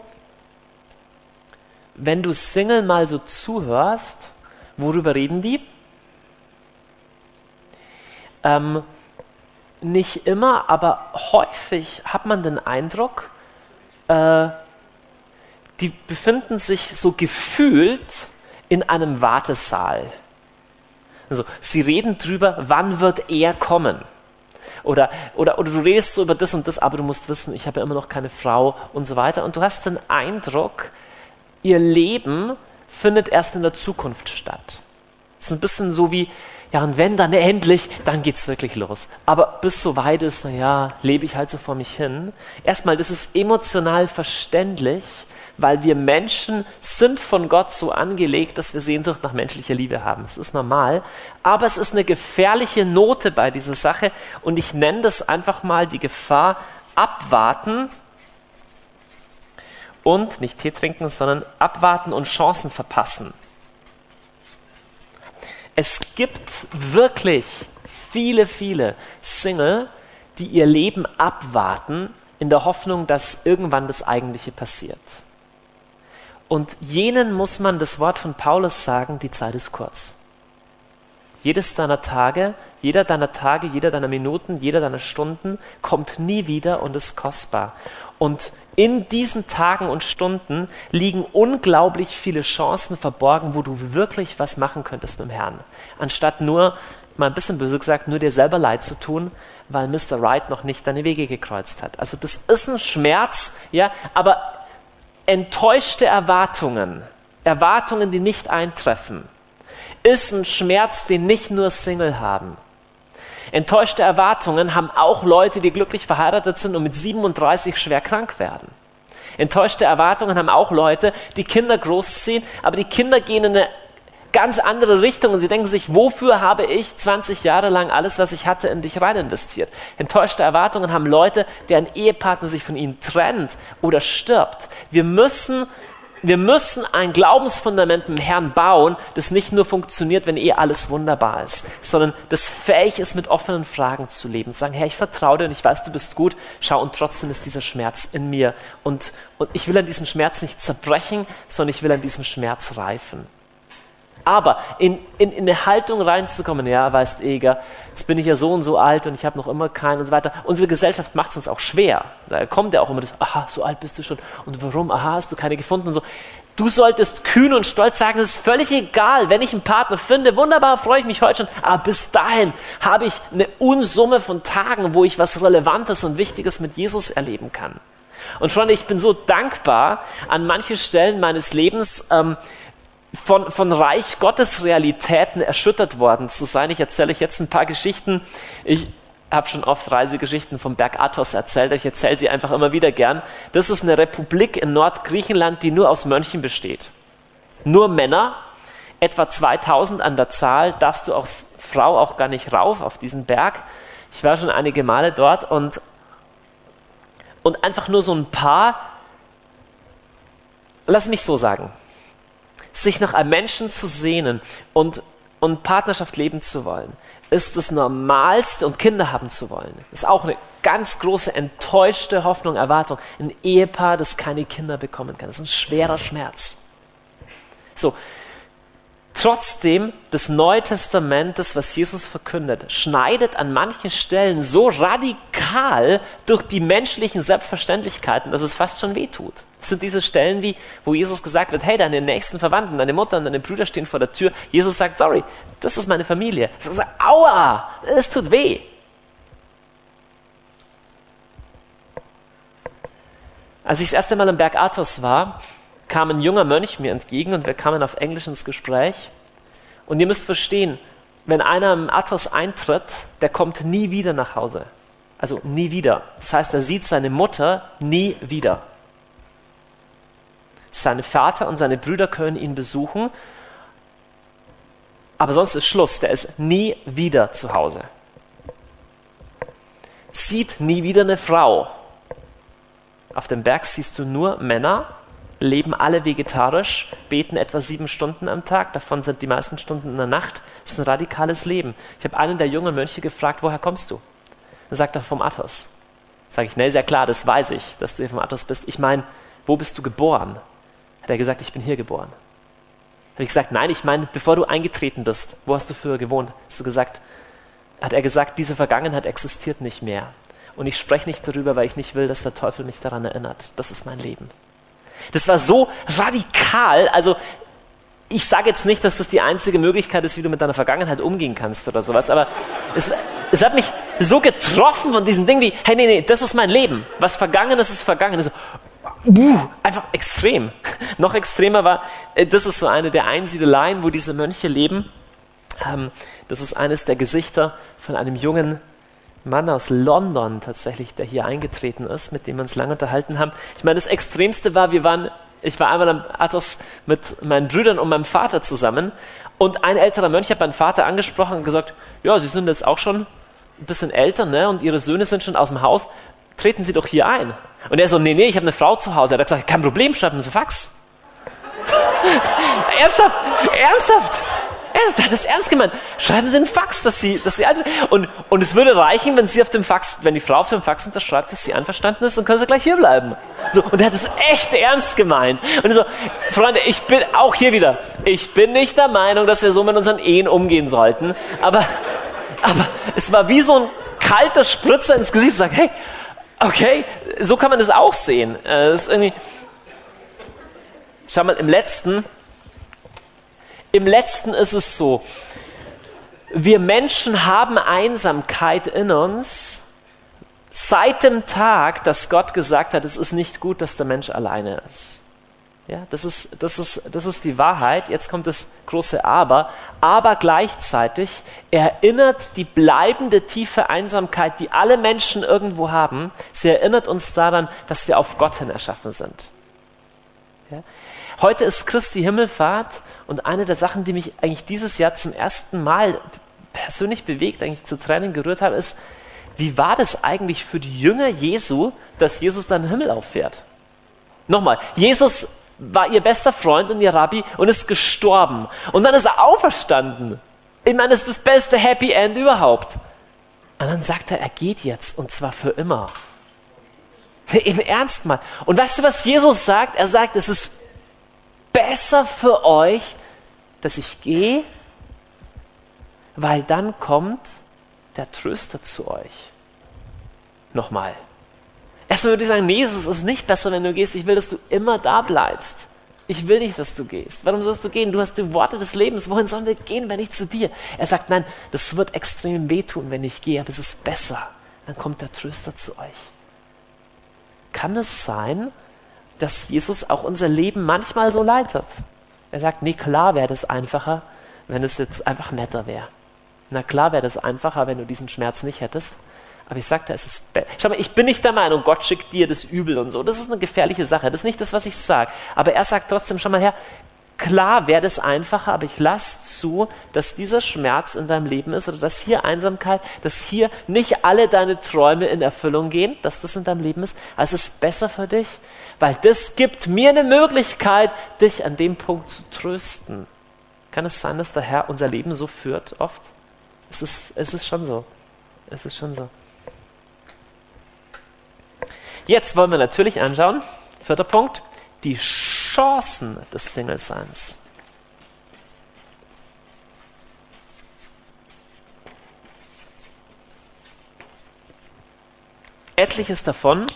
Speaker 1: wenn du Single mal so zuhörst, worüber reden die? Ähm, nicht immer, aber häufig hat man den Eindruck, äh, die befinden sich so gefühlt in einem Wartesaal. Also, sie reden drüber, wann wird er kommen. Oder, oder, oder du redest so über das und das, aber du musst wissen, ich habe ja immer noch keine Frau und so weiter. Und du hast den Eindruck, ihr Leben findet erst in der Zukunft statt. Es ist ein bisschen so wie, ja, und wenn dann endlich, dann geht's wirklich los. Aber bis so weit ist, naja, lebe ich halt so vor mich hin. Erstmal, das ist emotional verständlich, weil wir Menschen sind von Gott so angelegt, dass wir Sehnsucht nach menschlicher Liebe haben. Das ist normal. Aber es ist eine gefährliche Note bei dieser Sache und ich nenne das einfach mal die Gefahr abwarten und nicht Tee trinken, sondern abwarten und Chancen verpassen. Es gibt wirklich viele, viele Single, die ihr Leben abwarten in der Hoffnung, dass irgendwann das Eigentliche passiert. Und jenen muss man das Wort von Paulus sagen, die Zeit ist kurz. Jedes deiner Tage, jeder deiner Tage, jeder deiner Minuten, jeder deiner Stunden kommt nie wieder und ist kostbar. Und in diesen Tagen und Stunden liegen unglaublich viele Chancen verborgen, wo du wirklich was machen könntest mit dem Herrn. Anstatt nur, mal ein bisschen böse gesagt, nur dir selber leid zu tun, weil Mr. Wright noch nicht deine Wege gekreuzt hat. Also das ist ein Schmerz, ja, aber enttäuschte Erwartungen, Erwartungen, die nicht eintreffen, ist ein Schmerz, den nicht nur Single haben. Enttäuschte Erwartungen haben auch Leute, die glücklich verheiratet sind und mit 37 schwer krank werden. Enttäuschte Erwartungen haben auch Leute, die Kinder großziehen, aber die Kinder gehen in eine ganz andere Richtung und sie denken sich, wofür habe ich 20 Jahre lang alles, was ich hatte, in dich rein investiert? Enttäuschte Erwartungen haben Leute, deren Ehepartner sich von ihnen trennt oder stirbt. Wir müssen wir müssen ein Glaubensfundament im Herrn bauen, das nicht nur funktioniert, wenn eh alles wunderbar ist, sondern das fähig ist, mit offenen Fragen zu leben. Sagen, Herr, ich vertraue dir und ich weiß, du bist gut. Schau, und trotzdem ist dieser Schmerz in mir. Und, und ich will an diesem Schmerz nicht zerbrechen, sondern ich will an diesem Schmerz reifen. Aber in, in, in eine Haltung reinzukommen, ja, weißt Eger, jetzt bin ich ja so und so alt und ich habe noch immer keinen und so weiter. Unsere Gesellschaft macht es uns auch schwer. Da kommt ja auch immer das, aha, so alt bist du schon und warum, aha, hast du keine gefunden und so. Du solltest kühn und stolz sagen, es ist völlig egal, wenn ich einen Partner finde, wunderbar, freue ich mich heute schon, aber bis dahin habe ich eine Unsumme von Tagen, wo ich was Relevantes und Wichtiges mit Jesus erleben kann. Und Freunde, ich bin so dankbar an manche Stellen meines Lebens, ähm, von, von Reich Gottes Realitäten erschüttert worden zu sein. Ich erzähle euch jetzt ein paar Geschichten. Ich habe schon oft Reisegeschichten vom Berg Athos erzählt. Ich erzähle sie einfach immer wieder gern. Das ist eine Republik in Nordgriechenland, die nur aus Mönchen besteht. Nur Männer, etwa 2000 an der Zahl, darfst du als Frau auch gar nicht rauf auf diesen Berg. Ich war schon einige Male dort und, und einfach nur so ein paar, lass mich so sagen, sich nach einem Menschen zu sehnen und, und Partnerschaft leben zu wollen, ist das Normalste und Kinder haben zu wollen. Das ist auch eine ganz große enttäuschte Hoffnung, Erwartung. Ein Ehepaar, das keine Kinder bekommen kann. Das ist ein schwerer Schmerz. So. Trotzdem, das Neue Testament, das, was Jesus verkündet, schneidet an manchen Stellen so radikal durch die menschlichen Selbstverständlichkeiten, dass es fast schon wehtut. Sind diese Stellen, wie, wo Jesus gesagt wird, hey, deine nächsten Verwandten, deine Mutter und deine Brüder stehen vor der Tür. Jesus sagt, sorry, das ist meine Familie. Jesus sagt, aua, es tut weh. Als ich das erste Mal im Berg Athos war, kam ein junger Mönch mir entgegen und wir kamen auf Englisch ins Gespräch. Und ihr müsst verstehen, wenn einer im Athos eintritt, der kommt nie wieder nach Hause. Also nie wieder. Das heißt, er sieht seine Mutter nie wieder. Seine Vater und seine Brüder können ihn besuchen, aber sonst ist Schluss. Der ist nie wieder zu Hause. Sieht nie wieder eine Frau. Auf dem Berg siehst du nur Männer, leben alle vegetarisch, beten etwa sieben Stunden am Tag, davon sind die meisten Stunden in der Nacht. Das ist ein radikales Leben. Ich habe einen der jungen Mönche gefragt, woher kommst du? Dann sagt er, vom Athos. Sage ich, ne, sehr klar, das weiß ich, dass du hier vom Athos bist. Ich meine, wo bist du geboren? Hat er gesagt, ich bin hier geboren. Habe ich gesagt, nein, ich meine, bevor du eingetreten bist, wo hast du früher gewohnt? Hast du gesagt, hat er gesagt, diese Vergangenheit existiert nicht mehr. Und ich spreche nicht darüber, weil ich nicht will, dass der Teufel mich daran erinnert. Das ist mein Leben. Das war so radikal. Also ich sage jetzt nicht, dass das die einzige Möglichkeit ist, wie du mit deiner Vergangenheit umgehen kannst oder sowas, aber es, es hat mich so getroffen von diesen Dingen wie, hey, nee, nee, das ist mein Leben. Was vergangen ist, ist vergangen. So, uh, einfach extrem. Noch extremer war, äh, das ist so eine der Einsiedeleien, wo diese Mönche leben. Ähm, das ist eines der Gesichter von einem jungen Mann aus London tatsächlich, der hier eingetreten ist, mit dem wir uns lange unterhalten haben. Ich meine, das Extremste war, wir waren, ich war einmal am Athos mit meinen Brüdern und meinem Vater zusammen und ein älterer Mönch hat meinen Vater angesprochen und gesagt, ja, Sie sind jetzt auch schon ein bisschen älter, ne, und Ihre Söhne sind schon aus dem Haus, treten Sie doch hier ein. Und er so, nee, nee, ich habe eine Frau zu Hause. Er hat gesagt, kein Problem, schreiben Sie Fax. ernsthaft, ernsthaft. Er hat das ernst gemeint. Schreiben Sie einen Fax, dass Sie, dass Sie, und, und es würde reichen, wenn Sie auf dem Fax, wenn die Frau auf dem Fax unterschreibt, dass sie einverstanden ist, dann können Sie gleich hier bleiben. So, und er hat es echt ernst gemeint. Und so, Freunde, ich bin auch hier wieder. Ich bin nicht der Meinung, dass wir so mit unseren Ehen umgehen sollten. Aber, aber es war wie so ein kalter Spritzer ins Gesicht, sagen, hey, okay, so kann man das auch sehen. Äh, das ist irgendwie, schau mal, im letzten, im letzten ist es so, wir Menschen haben Einsamkeit in uns seit dem Tag, dass Gott gesagt hat, es ist nicht gut, dass der Mensch alleine ist. Ja, das, ist, das, ist, das ist die Wahrheit. Jetzt kommt das große Aber. Aber gleichzeitig erinnert die bleibende tiefe Einsamkeit, die alle Menschen irgendwo haben, sie erinnert uns daran, dass wir auf Gott hin erschaffen sind. Ja? Heute ist Christi Himmelfahrt und eine der Sachen, die mich eigentlich dieses Jahr zum ersten Mal persönlich bewegt, eigentlich zu Tränen gerührt haben, ist, wie war das eigentlich für die Jünger Jesu, dass Jesus dann den Himmel auffährt? Nochmal, Jesus war ihr bester Freund und ihr Rabbi und ist gestorben. Und dann ist er auferstanden. Ich meine, das ist das beste Happy End überhaupt. Und dann sagt er, er geht jetzt und zwar für immer. Im Ernst mal. Und weißt du, was Jesus sagt? Er sagt, es ist besser für euch, dass ich gehe, weil dann kommt der Tröster zu euch. Nochmal. Erstmal würde ich sagen, nee, es ist nicht besser, wenn du gehst. Ich will, dass du immer da bleibst. Ich will nicht, dass du gehst. Warum sollst du gehen? Du hast die Worte des Lebens. Wohin sollen wir gehen, wenn nicht zu dir? Er sagt, nein, das wird extrem wehtun, wenn ich gehe, aber es ist besser. Dann kommt der Tröster zu euch. Kann es sein, dass Jesus auch unser Leben manchmal so leitet? Er sagt, nee, klar wäre das einfacher, wenn es jetzt einfach netter wäre. Na klar wäre das einfacher, wenn du diesen Schmerz nicht hättest. Aber ich sagte, es ist. Schau mal, ich bin nicht der Meinung, Gott schickt dir das Übel und so. Das ist eine gefährliche Sache. Das ist nicht das, was ich sage. Aber er sagt trotzdem, schau mal her, klar wäre das einfacher, aber ich lasse zu, dass dieser Schmerz in deinem Leben ist oder dass hier Einsamkeit, dass hier nicht alle deine Träume in Erfüllung gehen, dass das in deinem Leben ist. Also es ist besser für dich, weil das gibt mir eine Möglichkeit, dich an dem Punkt zu trösten. Kann es sein, dass der Herr unser Leben so führt oft? Es ist, es ist schon so. Es ist schon so. Jetzt wollen wir natürlich anschauen, vierter Punkt, die Chancen des Single-Seins. Etliches davon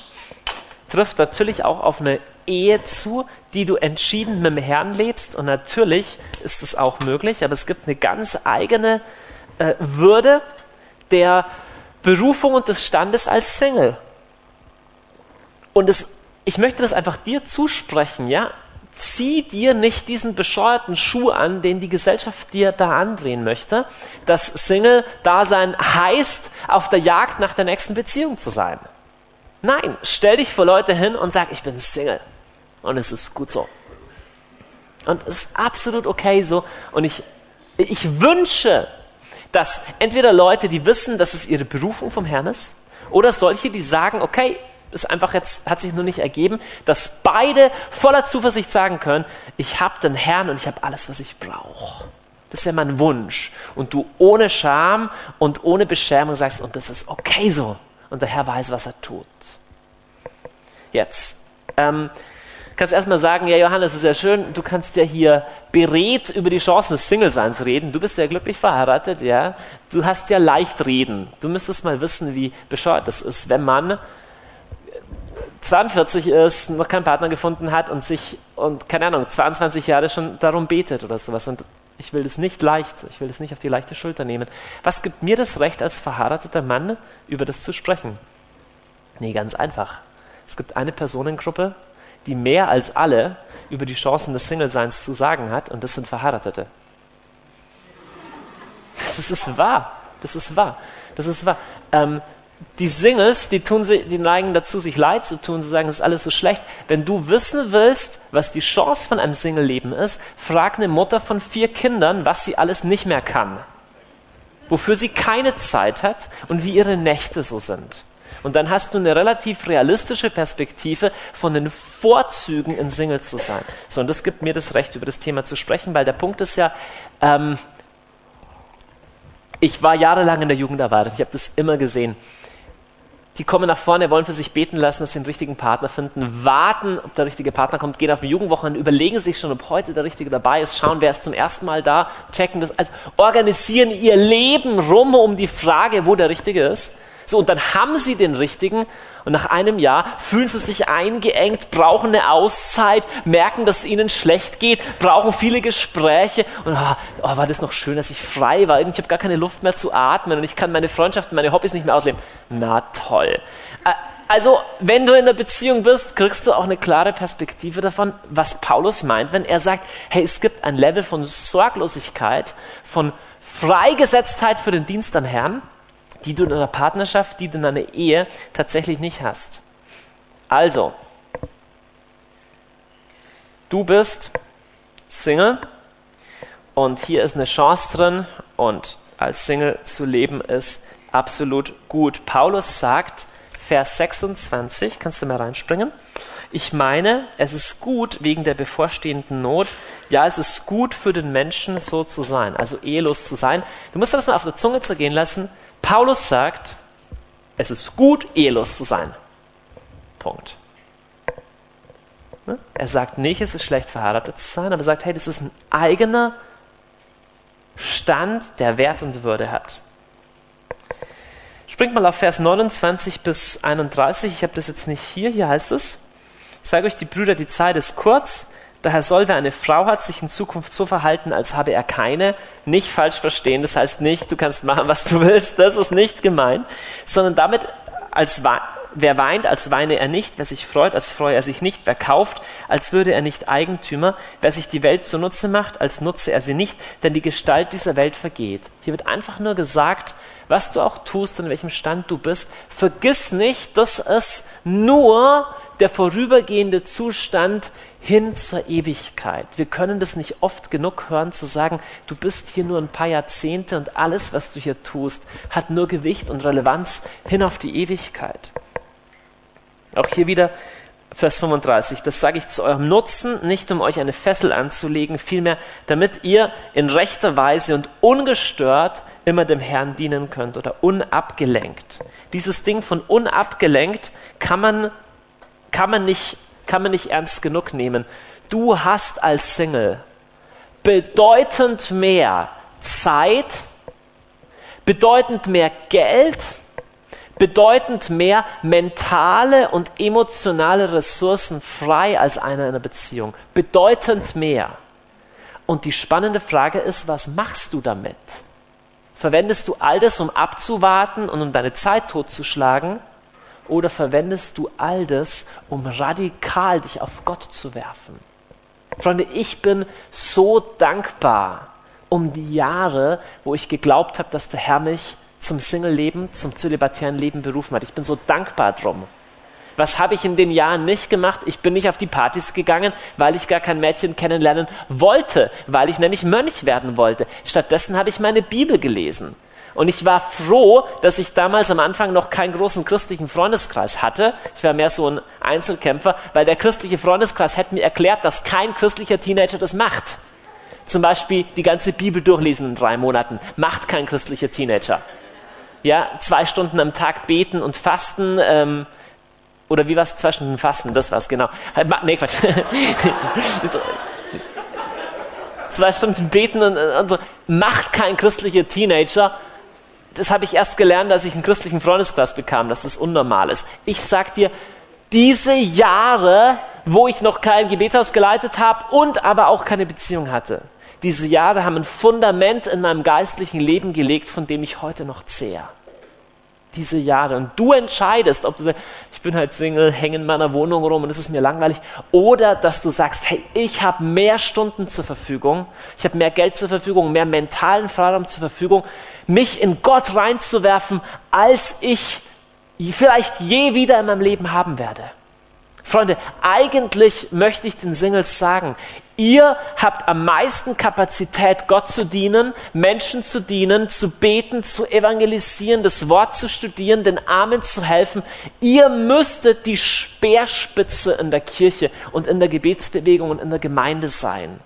Speaker 1: trifft natürlich auch auf eine Ehe zu, die du entschieden mit dem Herrn lebst. Und natürlich ist es auch möglich, aber es gibt eine ganz eigene äh, Würde der Berufung und des Standes als Single. Und es ich möchte das einfach dir zusprechen, ja? Zieh dir nicht diesen bescheuerten Schuh an, den die Gesellschaft dir da andrehen möchte, dass Single-Dasein heißt, auf der Jagd nach der nächsten Beziehung zu sein. Nein, stell dich vor Leute hin und sag, ich bin Single. Und es ist gut so. Und es ist absolut okay so. Und ich, ich wünsche, dass entweder Leute, die wissen, dass es ihre Berufung vom Herrn ist, oder solche, die sagen, okay, ist einfach jetzt, hat sich nur nicht ergeben, dass beide voller Zuversicht sagen können, ich habe den Herrn und ich habe alles, was ich brauche. Das wäre mein Wunsch. Und du ohne Scham und ohne Beschämung sagst, und das ist okay so. Und der Herr weiß, was er tut. Jetzt. Ähm, kannst erstmal sagen, ja Johannes, es ist ja schön, du kannst ja hier beredt über die Chancen des Singleseins reden. Du bist ja glücklich verheiratet, ja. Du hast ja leicht reden. Du müsstest mal wissen, wie bescheuert das ist, wenn man 42 ist, noch keinen Partner gefunden hat und sich, und keine Ahnung, 22 Jahre schon darum betet oder sowas. Und ich will das nicht leicht, ich will das nicht auf die leichte Schulter nehmen. Was gibt mir das Recht als verheirateter Mann, über das zu sprechen? Nee, ganz einfach. Es gibt eine Personengruppe, die mehr als alle über die Chancen des Single-Seins zu sagen hat, und das sind Verheiratete. Das ist wahr. Das ist wahr. Das ist wahr. Ähm, die Singles, die, tun die neigen dazu, sich leid zu tun, zu sagen, es ist alles so schlecht. Wenn du wissen willst, was die Chance von einem Single-Leben ist, frag eine Mutter von vier Kindern, was sie alles nicht mehr kann. Wofür sie keine Zeit hat und wie ihre Nächte so sind. Und dann hast du eine relativ realistische Perspektive von den Vorzügen, in Single zu sein. So, und das gibt mir das Recht, über das Thema zu sprechen, weil der Punkt ist ja, ähm, ich war jahrelang in der Jugendarbeit, ich habe das immer gesehen. Die kommen nach vorne, wollen für sich beten lassen, dass sie einen richtigen Partner finden, warten, ob der richtige Partner kommt, gehen auf ein Jugendwochenende, überlegen sich schon, ob heute der Richtige dabei ist, schauen, wer ist zum ersten Mal da, checken das, also organisieren ihr Leben rum um die Frage, wo der Richtige ist. So, und dann haben sie den richtigen und nach einem Jahr fühlen sie sich eingeengt, brauchen eine Auszeit, merken, dass es ihnen schlecht geht, brauchen viele Gespräche und oh, oh, war das noch schön, dass ich frei war. Ich habe gar keine Luft mehr zu atmen und ich kann meine Freundschaften, meine Hobbys nicht mehr ausleben. Na toll. Also, wenn du in einer Beziehung bist, kriegst du auch eine klare Perspektive davon, was Paulus meint, wenn er sagt, hey, es gibt ein Level von Sorglosigkeit, von Freigesetztheit für den Dienst am Herrn die du in einer Partnerschaft, die du in einer Ehe tatsächlich nicht hast. Also, du bist Single und hier ist eine Chance drin und als Single zu leben ist absolut gut. Paulus sagt, Vers 26, kannst du mal reinspringen? Ich meine, es ist gut wegen der bevorstehenden Not. Ja, es ist gut für den Menschen, so zu sein, also ehelos zu sein. Du musst das mal auf der Zunge zergehen lassen. Paulus sagt, es ist gut, ehelos zu sein. Punkt. Ne? Er sagt nicht, es ist schlecht verheiratet zu sein, aber er sagt, hey, das ist ein eigener Stand, der Wert und Würde hat. Springt mal auf Vers 29 bis 31. Ich habe das jetzt nicht hier. Hier heißt es: sage euch, die Brüder, die Zeit ist kurz. Daher soll, wer eine Frau hat, sich in Zukunft so verhalten, als habe er keine. Nicht falsch verstehen, das heißt nicht, du kannst machen, was du willst, das ist nicht gemein, sondern damit, als wer weint, als weine er nicht, wer sich freut, als freue er sich nicht, wer kauft, als würde er nicht Eigentümer, wer sich die Welt zunutze macht, als nutze er sie nicht, denn die Gestalt dieser Welt vergeht. Hier wird einfach nur gesagt, was du auch tust, in welchem Stand du bist, vergiss nicht, dass es nur der vorübergehende Zustand hin zur Ewigkeit. Wir können das nicht oft genug hören, zu sagen, du bist hier nur ein paar Jahrzehnte und alles, was du hier tust, hat nur Gewicht und Relevanz hin auf die Ewigkeit. Auch hier wieder Vers 35. Das sage ich zu eurem Nutzen, nicht um euch eine Fessel anzulegen, vielmehr damit ihr in rechter Weise und ungestört immer dem Herrn dienen könnt oder unabgelenkt. Dieses Ding von unabgelenkt kann man kann man nicht, kann man nicht ernst genug nehmen. Du hast als Single bedeutend mehr Zeit, bedeutend mehr Geld, bedeutend mehr mentale und emotionale Ressourcen frei als einer in einer Beziehung. Bedeutend mehr. Und die spannende Frage ist, was machst du damit? Verwendest du all das, um abzuwarten und um deine Zeit totzuschlagen? Oder verwendest du all das, um radikal dich auf Gott zu werfen? Freunde, ich bin so dankbar um die Jahre, wo ich geglaubt habe, dass der Herr mich zum Single-Leben, zum zölibatären Leben berufen hat. Ich bin so dankbar drum. Was habe ich in den Jahren nicht gemacht? Ich bin nicht auf die Partys gegangen, weil ich gar kein Mädchen kennenlernen wollte, weil ich nämlich Mönch werden wollte. Stattdessen habe ich meine Bibel gelesen. Und ich war froh, dass ich damals am Anfang noch keinen großen christlichen Freundeskreis hatte. Ich war mehr so ein Einzelkämpfer, weil der christliche Freundeskreis hätte mir erklärt, dass kein christlicher Teenager das macht. Zum Beispiel die ganze Bibel durchlesen in drei Monaten. Macht kein christlicher Teenager. Ja, zwei Stunden am Tag beten und fasten. Ähm, oder wie war es? Zwei Stunden fasten, das war's, genau. Nee, Quatsch. zwei Stunden beten und, und so. Macht kein christlicher Teenager das habe ich erst gelernt, als ich einen christlichen Freundeskreis bekam, dass das unnormal ist. Ich sag dir, diese Jahre, wo ich noch kein Gebethaus geleitet habe und aber auch keine Beziehung hatte, diese Jahre haben ein Fundament in meinem geistlichen Leben gelegt, von dem ich heute noch zehre. Diese Jahre. Und du entscheidest, ob du sagst, ich bin halt Single, hänge in meiner Wohnung rum und es ist mir langweilig. Oder dass du sagst, hey, ich habe mehr Stunden zur Verfügung, ich habe mehr Geld zur Verfügung, mehr mentalen Freiraum zur Verfügung mich in Gott reinzuwerfen, als ich vielleicht je wieder in meinem Leben haben werde. Freunde, eigentlich möchte ich den Singles sagen, ihr habt am meisten Kapazität, Gott zu dienen, Menschen zu dienen, zu beten, zu evangelisieren, das Wort zu studieren, den Armen zu helfen. Ihr müsstet die Speerspitze in der Kirche und in der Gebetsbewegung und in der Gemeinde sein.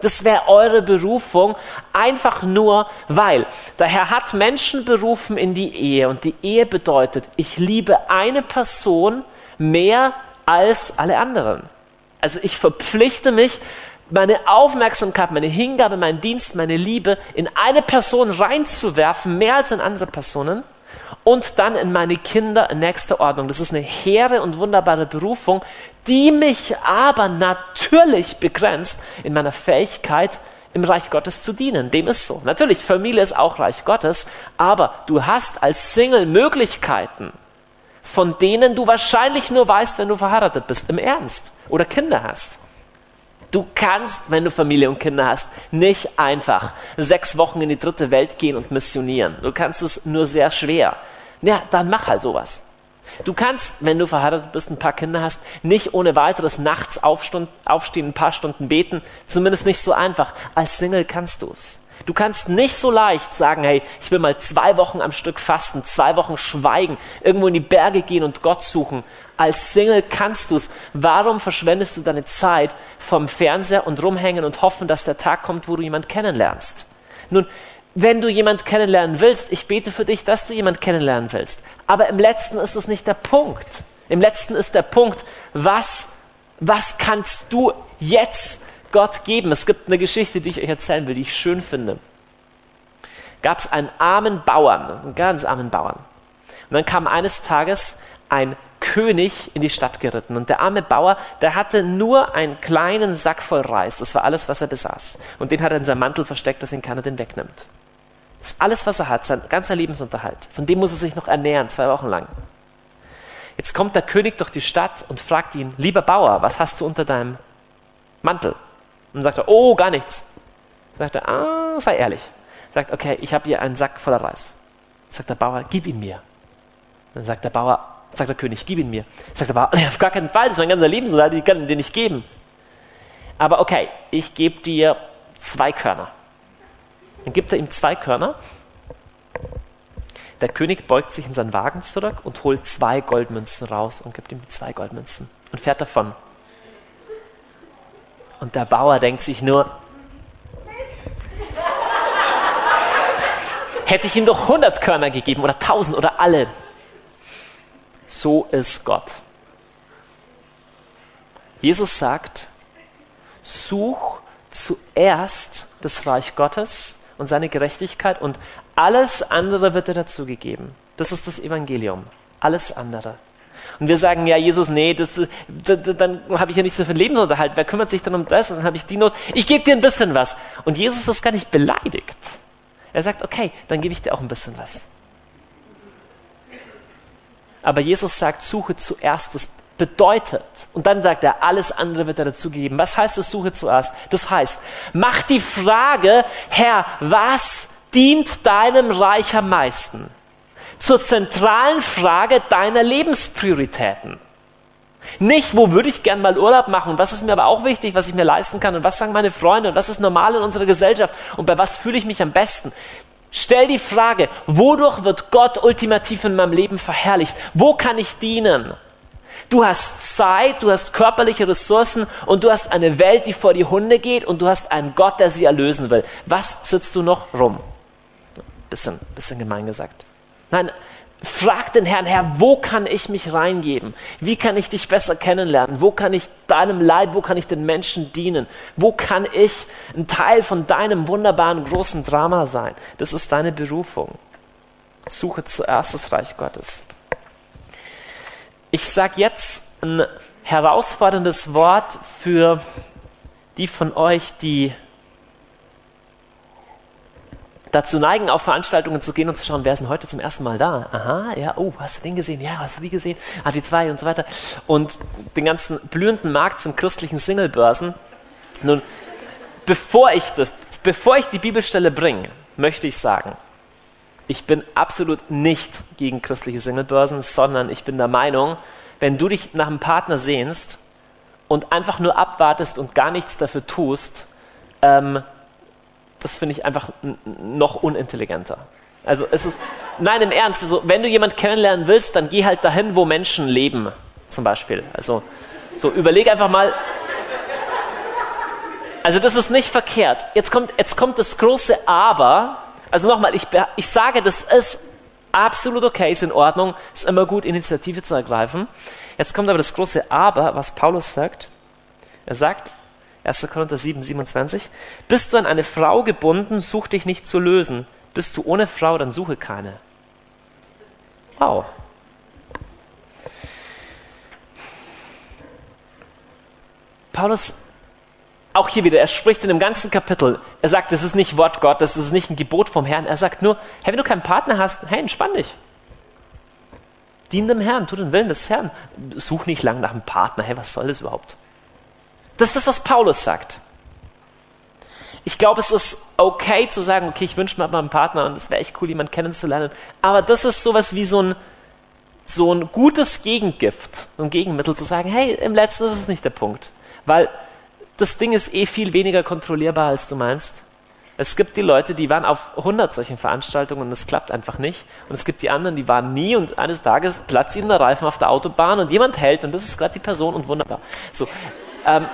Speaker 1: Das wäre eure Berufung, einfach nur, weil der Herr hat Menschen berufen in die Ehe und die Ehe bedeutet, ich liebe eine Person mehr als alle anderen. Also ich verpflichte mich, meine Aufmerksamkeit, meine Hingabe, meinen Dienst, meine Liebe in eine Person reinzuwerfen, mehr als in andere Personen und dann in meine Kinder in nächster Ordnung. Das ist eine hehre und wunderbare Berufung, die mich aber natürlich begrenzt in meiner Fähigkeit, im Reich Gottes zu dienen. Dem ist so. Natürlich, Familie ist auch Reich Gottes, aber du hast als Single Möglichkeiten, von denen du wahrscheinlich nur weißt, wenn du verheiratet bist, im Ernst oder Kinder hast. Du kannst, wenn du Familie und Kinder hast, nicht einfach sechs Wochen in die dritte Welt gehen und missionieren. Du kannst es nur sehr schwer. Ja, dann mach halt sowas. Du kannst, wenn du verheiratet bist, ein paar Kinder hast, nicht ohne weiteres nachts aufstehen, ein paar Stunden beten. Zumindest nicht so einfach. Als Single kannst du es. Du kannst nicht so leicht sagen, hey, ich will mal zwei Wochen am Stück fasten, zwei Wochen schweigen, irgendwo in die Berge gehen und Gott suchen. Als Single kannst du es. Warum verschwendest du deine Zeit vom Fernseher und rumhängen und hoffen, dass der Tag kommt, wo du jemand kennenlernst? Nun, wenn du jemand kennenlernen willst, ich bete für dich, dass du jemand kennenlernen willst. Aber im letzten ist es nicht der Punkt. Im letzten ist der Punkt, was, was kannst du jetzt Gott geben? Es gibt eine Geschichte, die ich euch erzählen will, die ich schön finde. Gab es einen armen Bauern, einen ganz armen Bauern. Und dann kam eines Tages ein König in die Stadt geritten. Und der arme Bauer, der hatte nur einen kleinen Sack voll Reis. Das war alles, was er besaß. Und den hat er in seinem Mantel versteckt, dass ihn keiner den wegnimmt. Das ist alles, was er hat, sein ganzer Lebensunterhalt. Von dem muss er sich noch ernähren, zwei Wochen lang. Jetzt kommt der König durch die Stadt und fragt ihn, lieber Bauer, was hast du unter deinem Mantel? Und sagt er, oh, gar nichts. Sagt er, ah, sei ehrlich. Sagt, okay, ich habe hier einen Sack voller Reis. Sagt der Bauer, gib ihn mir. Dann sagt der Bauer, Sagt der König, gib ihn mir. Sagt der Bauer, auf gar keinen Fall, das ist mein ganzer Lebensunterhalt, ich kann dir nicht geben. Aber okay, ich gebe dir zwei Körner. Dann gibt er ihm zwei Körner. Der König beugt sich in seinen Wagen zurück und holt zwei Goldmünzen raus und gibt ihm zwei Goldmünzen und fährt davon. Und der Bauer denkt sich nur, hätte ich ihm doch 100 Körner gegeben oder 1000 oder alle, so ist Gott. Jesus sagt, such zuerst das Reich Gottes und seine Gerechtigkeit und alles andere wird dir dazugegeben. Das ist das Evangelium. Alles andere. Und wir sagen, ja, Jesus, nee, das, das, dann habe ich ja nicht so viel Lebensunterhalt. Wer kümmert sich dann um das? Und dann habe ich die Not. Ich gebe dir ein bisschen was. Und Jesus ist gar nicht beleidigt. Er sagt, okay, dann gebe ich dir auch ein bisschen was. Aber Jesus sagt, suche zuerst das bedeutet. Und dann sagt er, alles andere wird er dazu geben. Was heißt das, suche zuerst? Das heißt, mach die Frage, Herr, was dient deinem Reich am meisten? Zur zentralen Frage deiner Lebensprioritäten. Nicht, wo würde ich gern mal Urlaub machen und was ist mir aber auch wichtig, was ich mir leisten kann und was sagen meine Freunde und was ist normal in unserer Gesellschaft und bei was fühle ich mich am besten. Stell die Frage, wodurch wird Gott ultimativ in meinem Leben verherrlicht? Wo kann ich dienen? Du hast Zeit, du hast körperliche Ressourcen und du hast eine Welt, die vor die Hunde geht und du hast einen Gott, der sie erlösen will. Was sitzt du noch rum? Bisschen, bisschen gemein gesagt. Nein, frag den Herrn, Herr, wo kann ich mich reingeben? Wie kann ich dich besser kennenlernen? Wo kann ich deinem Leid, wo kann ich den Menschen dienen? Wo kann ich ein Teil von deinem wunderbaren großen Drama sein? Das ist deine Berufung. Suche zuerst das Reich Gottes. Ich sage jetzt ein herausforderndes Wort für die von euch, die dazu neigen, auf Veranstaltungen zu gehen und zu schauen, wer ist denn heute zum ersten Mal da? Aha, ja, oh, hast du den gesehen? Ja, hast du die gesehen? Ah, die zwei und so weiter. Und den ganzen blühenden Markt von christlichen Singlebörsen. Nun, bevor ich das, bevor ich die Bibelstelle bringe, möchte ich sagen, ich bin absolut nicht gegen christliche Singlebörsen, sondern ich bin der Meinung, wenn du dich nach einem Partner sehnst und einfach nur abwartest und gar nichts dafür tust, ähm, das finde ich einfach noch unintelligenter. Also es ist, nein, im Ernst, also wenn du jemanden kennenlernen willst, dann geh halt dahin, wo Menschen leben, zum Beispiel. Also so überleg einfach mal. Also das ist nicht verkehrt. Jetzt kommt, jetzt kommt das große Aber, also nochmal, ich, ich sage, das ist absolut okay, ist in Ordnung, ist immer gut, Initiative zu ergreifen. Jetzt kommt aber das große Aber, was Paulus sagt. Er sagt, 1. Korinther 7, 27, bist du an eine Frau gebunden, such dich nicht zu lösen. Bist du ohne Frau, dann suche keine. Wow. Paulus auch hier wieder, er spricht in dem ganzen Kapitel, er sagt, das ist nicht Wort Gottes, das ist nicht ein Gebot vom Herrn. Er sagt nur, hey, wenn du keinen Partner hast, hey, entspann dich. Dien dem Herrn, tu den Willen des Herrn. Such nicht lang nach einem Partner, hey, was soll das überhaupt? Das ist das, was Paulus sagt. Ich glaube, es ist okay zu sagen, okay, ich wünsche mir mal einen Partner und es wäre echt cool, jemanden kennenzulernen. Aber das ist sowas wie so ein, so ein gutes Gegengift, ein Gegenmittel zu sagen, hey, im Letzten ist es nicht der Punkt. Weil das Ding ist eh viel weniger kontrollierbar, als du meinst. Es gibt die Leute, die waren auf 100 solchen Veranstaltungen und es klappt einfach nicht. Und es gibt die anderen, die waren nie und eines Tages platzt ihnen der Reifen auf der Autobahn und jemand hält und das ist gerade die Person und wunderbar. So, ähm,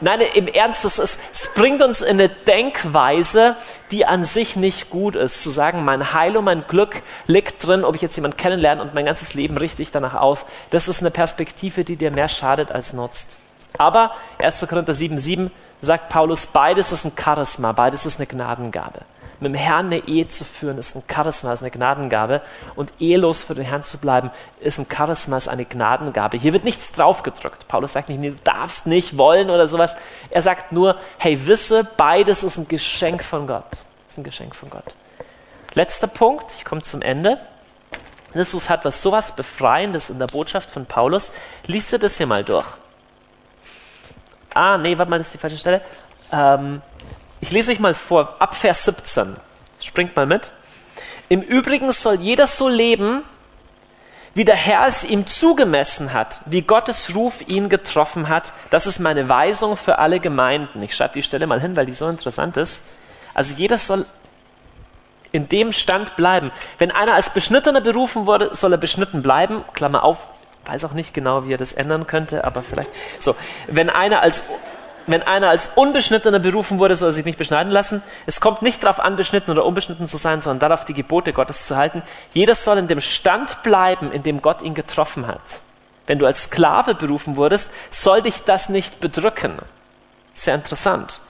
Speaker 1: nein, im Ernst, es, ist, es bringt uns in eine Denkweise, die an sich nicht gut ist. Zu sagen, mein Heil und mein Glück liegt drin, ob ich jetzt jemanden kennenlerne und mein ganzes Leben richte ich danach aus. Das ist eine Perspektive, die dir mehr schadet als nutzt. Aber 1. Korinther 7,7 sagt Paulus, beides ist ein Charisma, beides ist eine Gnadengabe. Mit dem Herrn eine Ehe zu führen, ist ein Charisma, ist eine Gnadengabe. Und ehelos für den Herrn zu bleiben, ist ein Charisma, ist eine Gnadengabe. Hier wird nichts draufgedrückt. Paulus sagt nicht, du darfst nicht wollen oder sowas. Er sagt nur, hey, wisse, beides ist ein Geschenk von Gott. Ist ein Geschenk von Gott. Letzter Punkt, ich komme zum Ende. Jesus hat was sowas Befreiendes in der Botschaft von Paulus. Liest dir das hier mal durch. Ah, nee, warte mal, das ist die falsche Stelle. Ähm, ich lese euch mal vor, ab Vers 17. Springt mal mit. Im Übrigen soll jeder so leben, wie der Herr es ihm zugemessen hat, wie Gottes Ruf ihn getroffen hat. Das ist meine Weisung für alle Gemeinden. Ich schreibe die Stelle mal hin, weil die so interessant ist. Also jeder soll in dem Stand bleiben. Wenn einer als Beschnittener berufen wurde, soll er beschnitten bleiben. Klammer auf, weiß auch nicht genau, wie er das ändern könnte, aber vielleicht. So, wenn einer als wenn einer als Unbeschnittener berufen wurde, soll er sich nicht beschneiden lassen. Es kommt nicht darauf an, beschnitten oder unbeschnitten zu sein, sondern darauf, die Gebote Gottes zu halten. Jeder soll in dem Stand bleiben, in dem Gott ihn getroffen hat. Wenn du als Sklave berufen wurdest, soll dich das nicht bedrücken. Sehr interessant.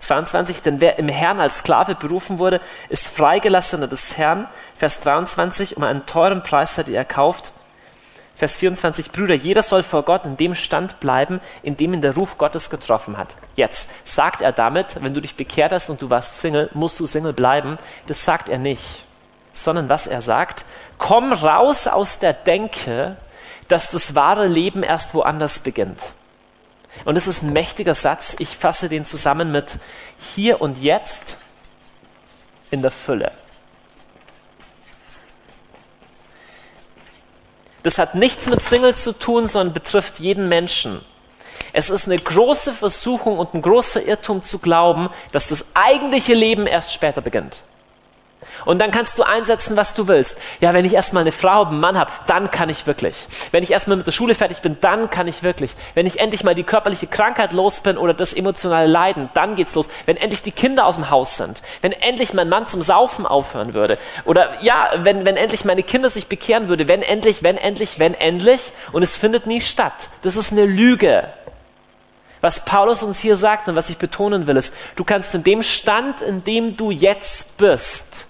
Speaker 1: 22, denn wer im Herrn als Sklave berufen wurde, ist Freigelassener des Herrn. Vers 23, um einen teuren Preis hat er erkauft. Vers 24, Brüder, jeder soll vor Gott in dem Stand bleiben, in dem ihn der Ruf Gottes getroffen hat. Jetzt sagt er damit, wenn du dich bekehrt hast und du warst Single, musst du Single bleiben. Das sagt er nicht, sondern was er sagt, komm raus aus der Denke, dass das wahre Leben erst woanders beginnt. Und es ist ein mächtiger Satz. Ich fasse den zusammen mit hier und jetzt in der Fülle. Das hat nichts mit Single zu tun, sondern betrifft jeden Menschen. Es ist eine große Versuchung und ein großer Irrtum zu glauben, dass das eigentliche Leben erst später beginnt. Und dann kannst du einsetzen, was du willst. Ja, wenn ich erstmal eine Frau, einen Mann habe, dann kann ich wirklich. Wenn ich erstmal mit der Schule fertig bin, dann kann ich wirklich. Wenn ich endlich mal die körperliche Krankheit los bin oder das emotionale Leiden, dann geht's los. Wenn endlich die Kinder aus dem Haus sind. Wenn endlich mein Mann zum Saufen aufhören würde. Oder ja, wenn, wenn endlich meine Kinder sich bekehren würde. Wenn endlich, wenn endlich, wenn endlich. Und es findet nie statt. Das ist eine Lüge. Was Paulus uns hier sagt und was ich betonen will, ist, du kannst in dem Stand, in dem du jetzt bist,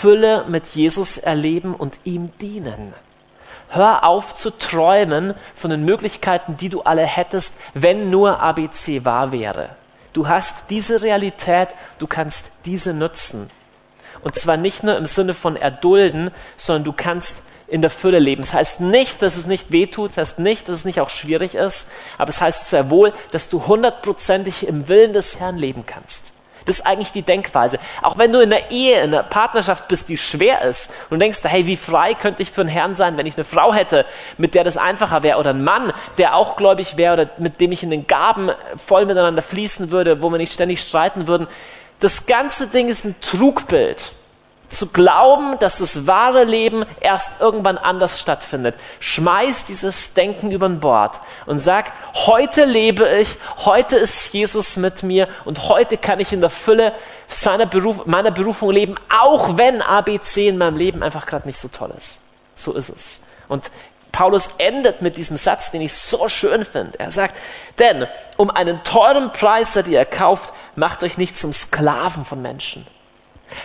Speaker 1: Fülle mit Jesus erleben und ihm dienen. Hör auf zu träumen von den Möglichkeiten, die du alle hättest, wenn nur ABC wahr wäre. Du hast diese Realität, du kannst diese nutzen. Und zwar nicht nur im Sinne von erdulden, sondern du kannst in der Fülle leben. Das heißt nicht, dass es nicht wehtut, das heißt nicht, dass es nicht auch schwierig ist, aber es heißt sehr wohl, dass du hundertprozentig im Willen des Herrn leben kannst. Das ist eigentlich die Denkweise. Auch wenn du in der Ehe, in einer Partnerschaft bist, die schwer ist und denkst, hey, wie frei könnte ich für einen Herrn sein, wenn ich eine Frau hätte, mit der das einfacher wäre oder einen Mann, der auch gläubig wäre oder mit dem ich in den Gaben voll miteinander fließen würde, wo wir nicht ständig streiten würden. Das ganze Ding ist ein Trugbild zu glauben, dass das wahre Leben erst irgendwann anders stattfindet. Schmeiß dieses Denken über Bord und sag, heute lebe ich, heute ist Jesus mit mir und heute kann ich in der Fülle seiner Beruf, meiner Berufung leben, auch wenn ABC in meinem Leben einfach gerade nicht so toll ist. So ist es. Und Paulus endet mit diesem Satz, den ich so schön finde. Er sagt, denn um einen teuren Preis seid ihr erkauft, macht euch nicht zum Sklaven von Menschen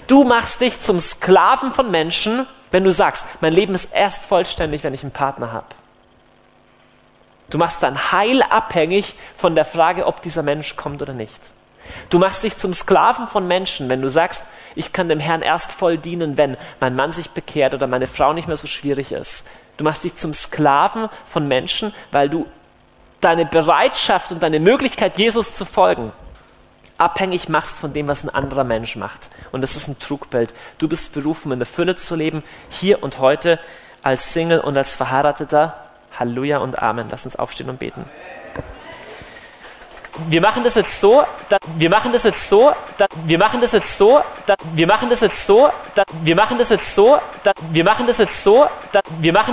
Speaker 1: Du machst dich zum Sklaven von Menschen, wenn du sagst, mein Leben ist erst vollständig, wenn ich einen Partner habe. Du machst dein Heil abhängig von der Frage, ob dieser Mensch kommt oder nicht. Du machst dich zum Sklaven von Menschen, wenn du sagst, ich kann dem Herrn erst voll dienen, wenn mein Mann sich bekehrt oder meine Frau nicht mehr so schwierig ist. Du machst dich zum Sklaven von Menschen, weil du deine Bereitschaft und deine Möglichkeit, Jesus zu folgen, abhängig machst von dem, was ein anderer Mensch macht. Und das ist ein Trugbild. Du bist berufen, in der Fülle zu leben, hier und heute, als Single und als Verheirateter. Halleluja und Amen. Lass uns aufstehen und beten. Wir machen das jetzt so, da, wir machen das jetzt so, da, wir machen das jetzt so, da, wir machen das jetzt so, da, wir machen das jetzt so, da, wir machen das jetzt so, da, wir machen das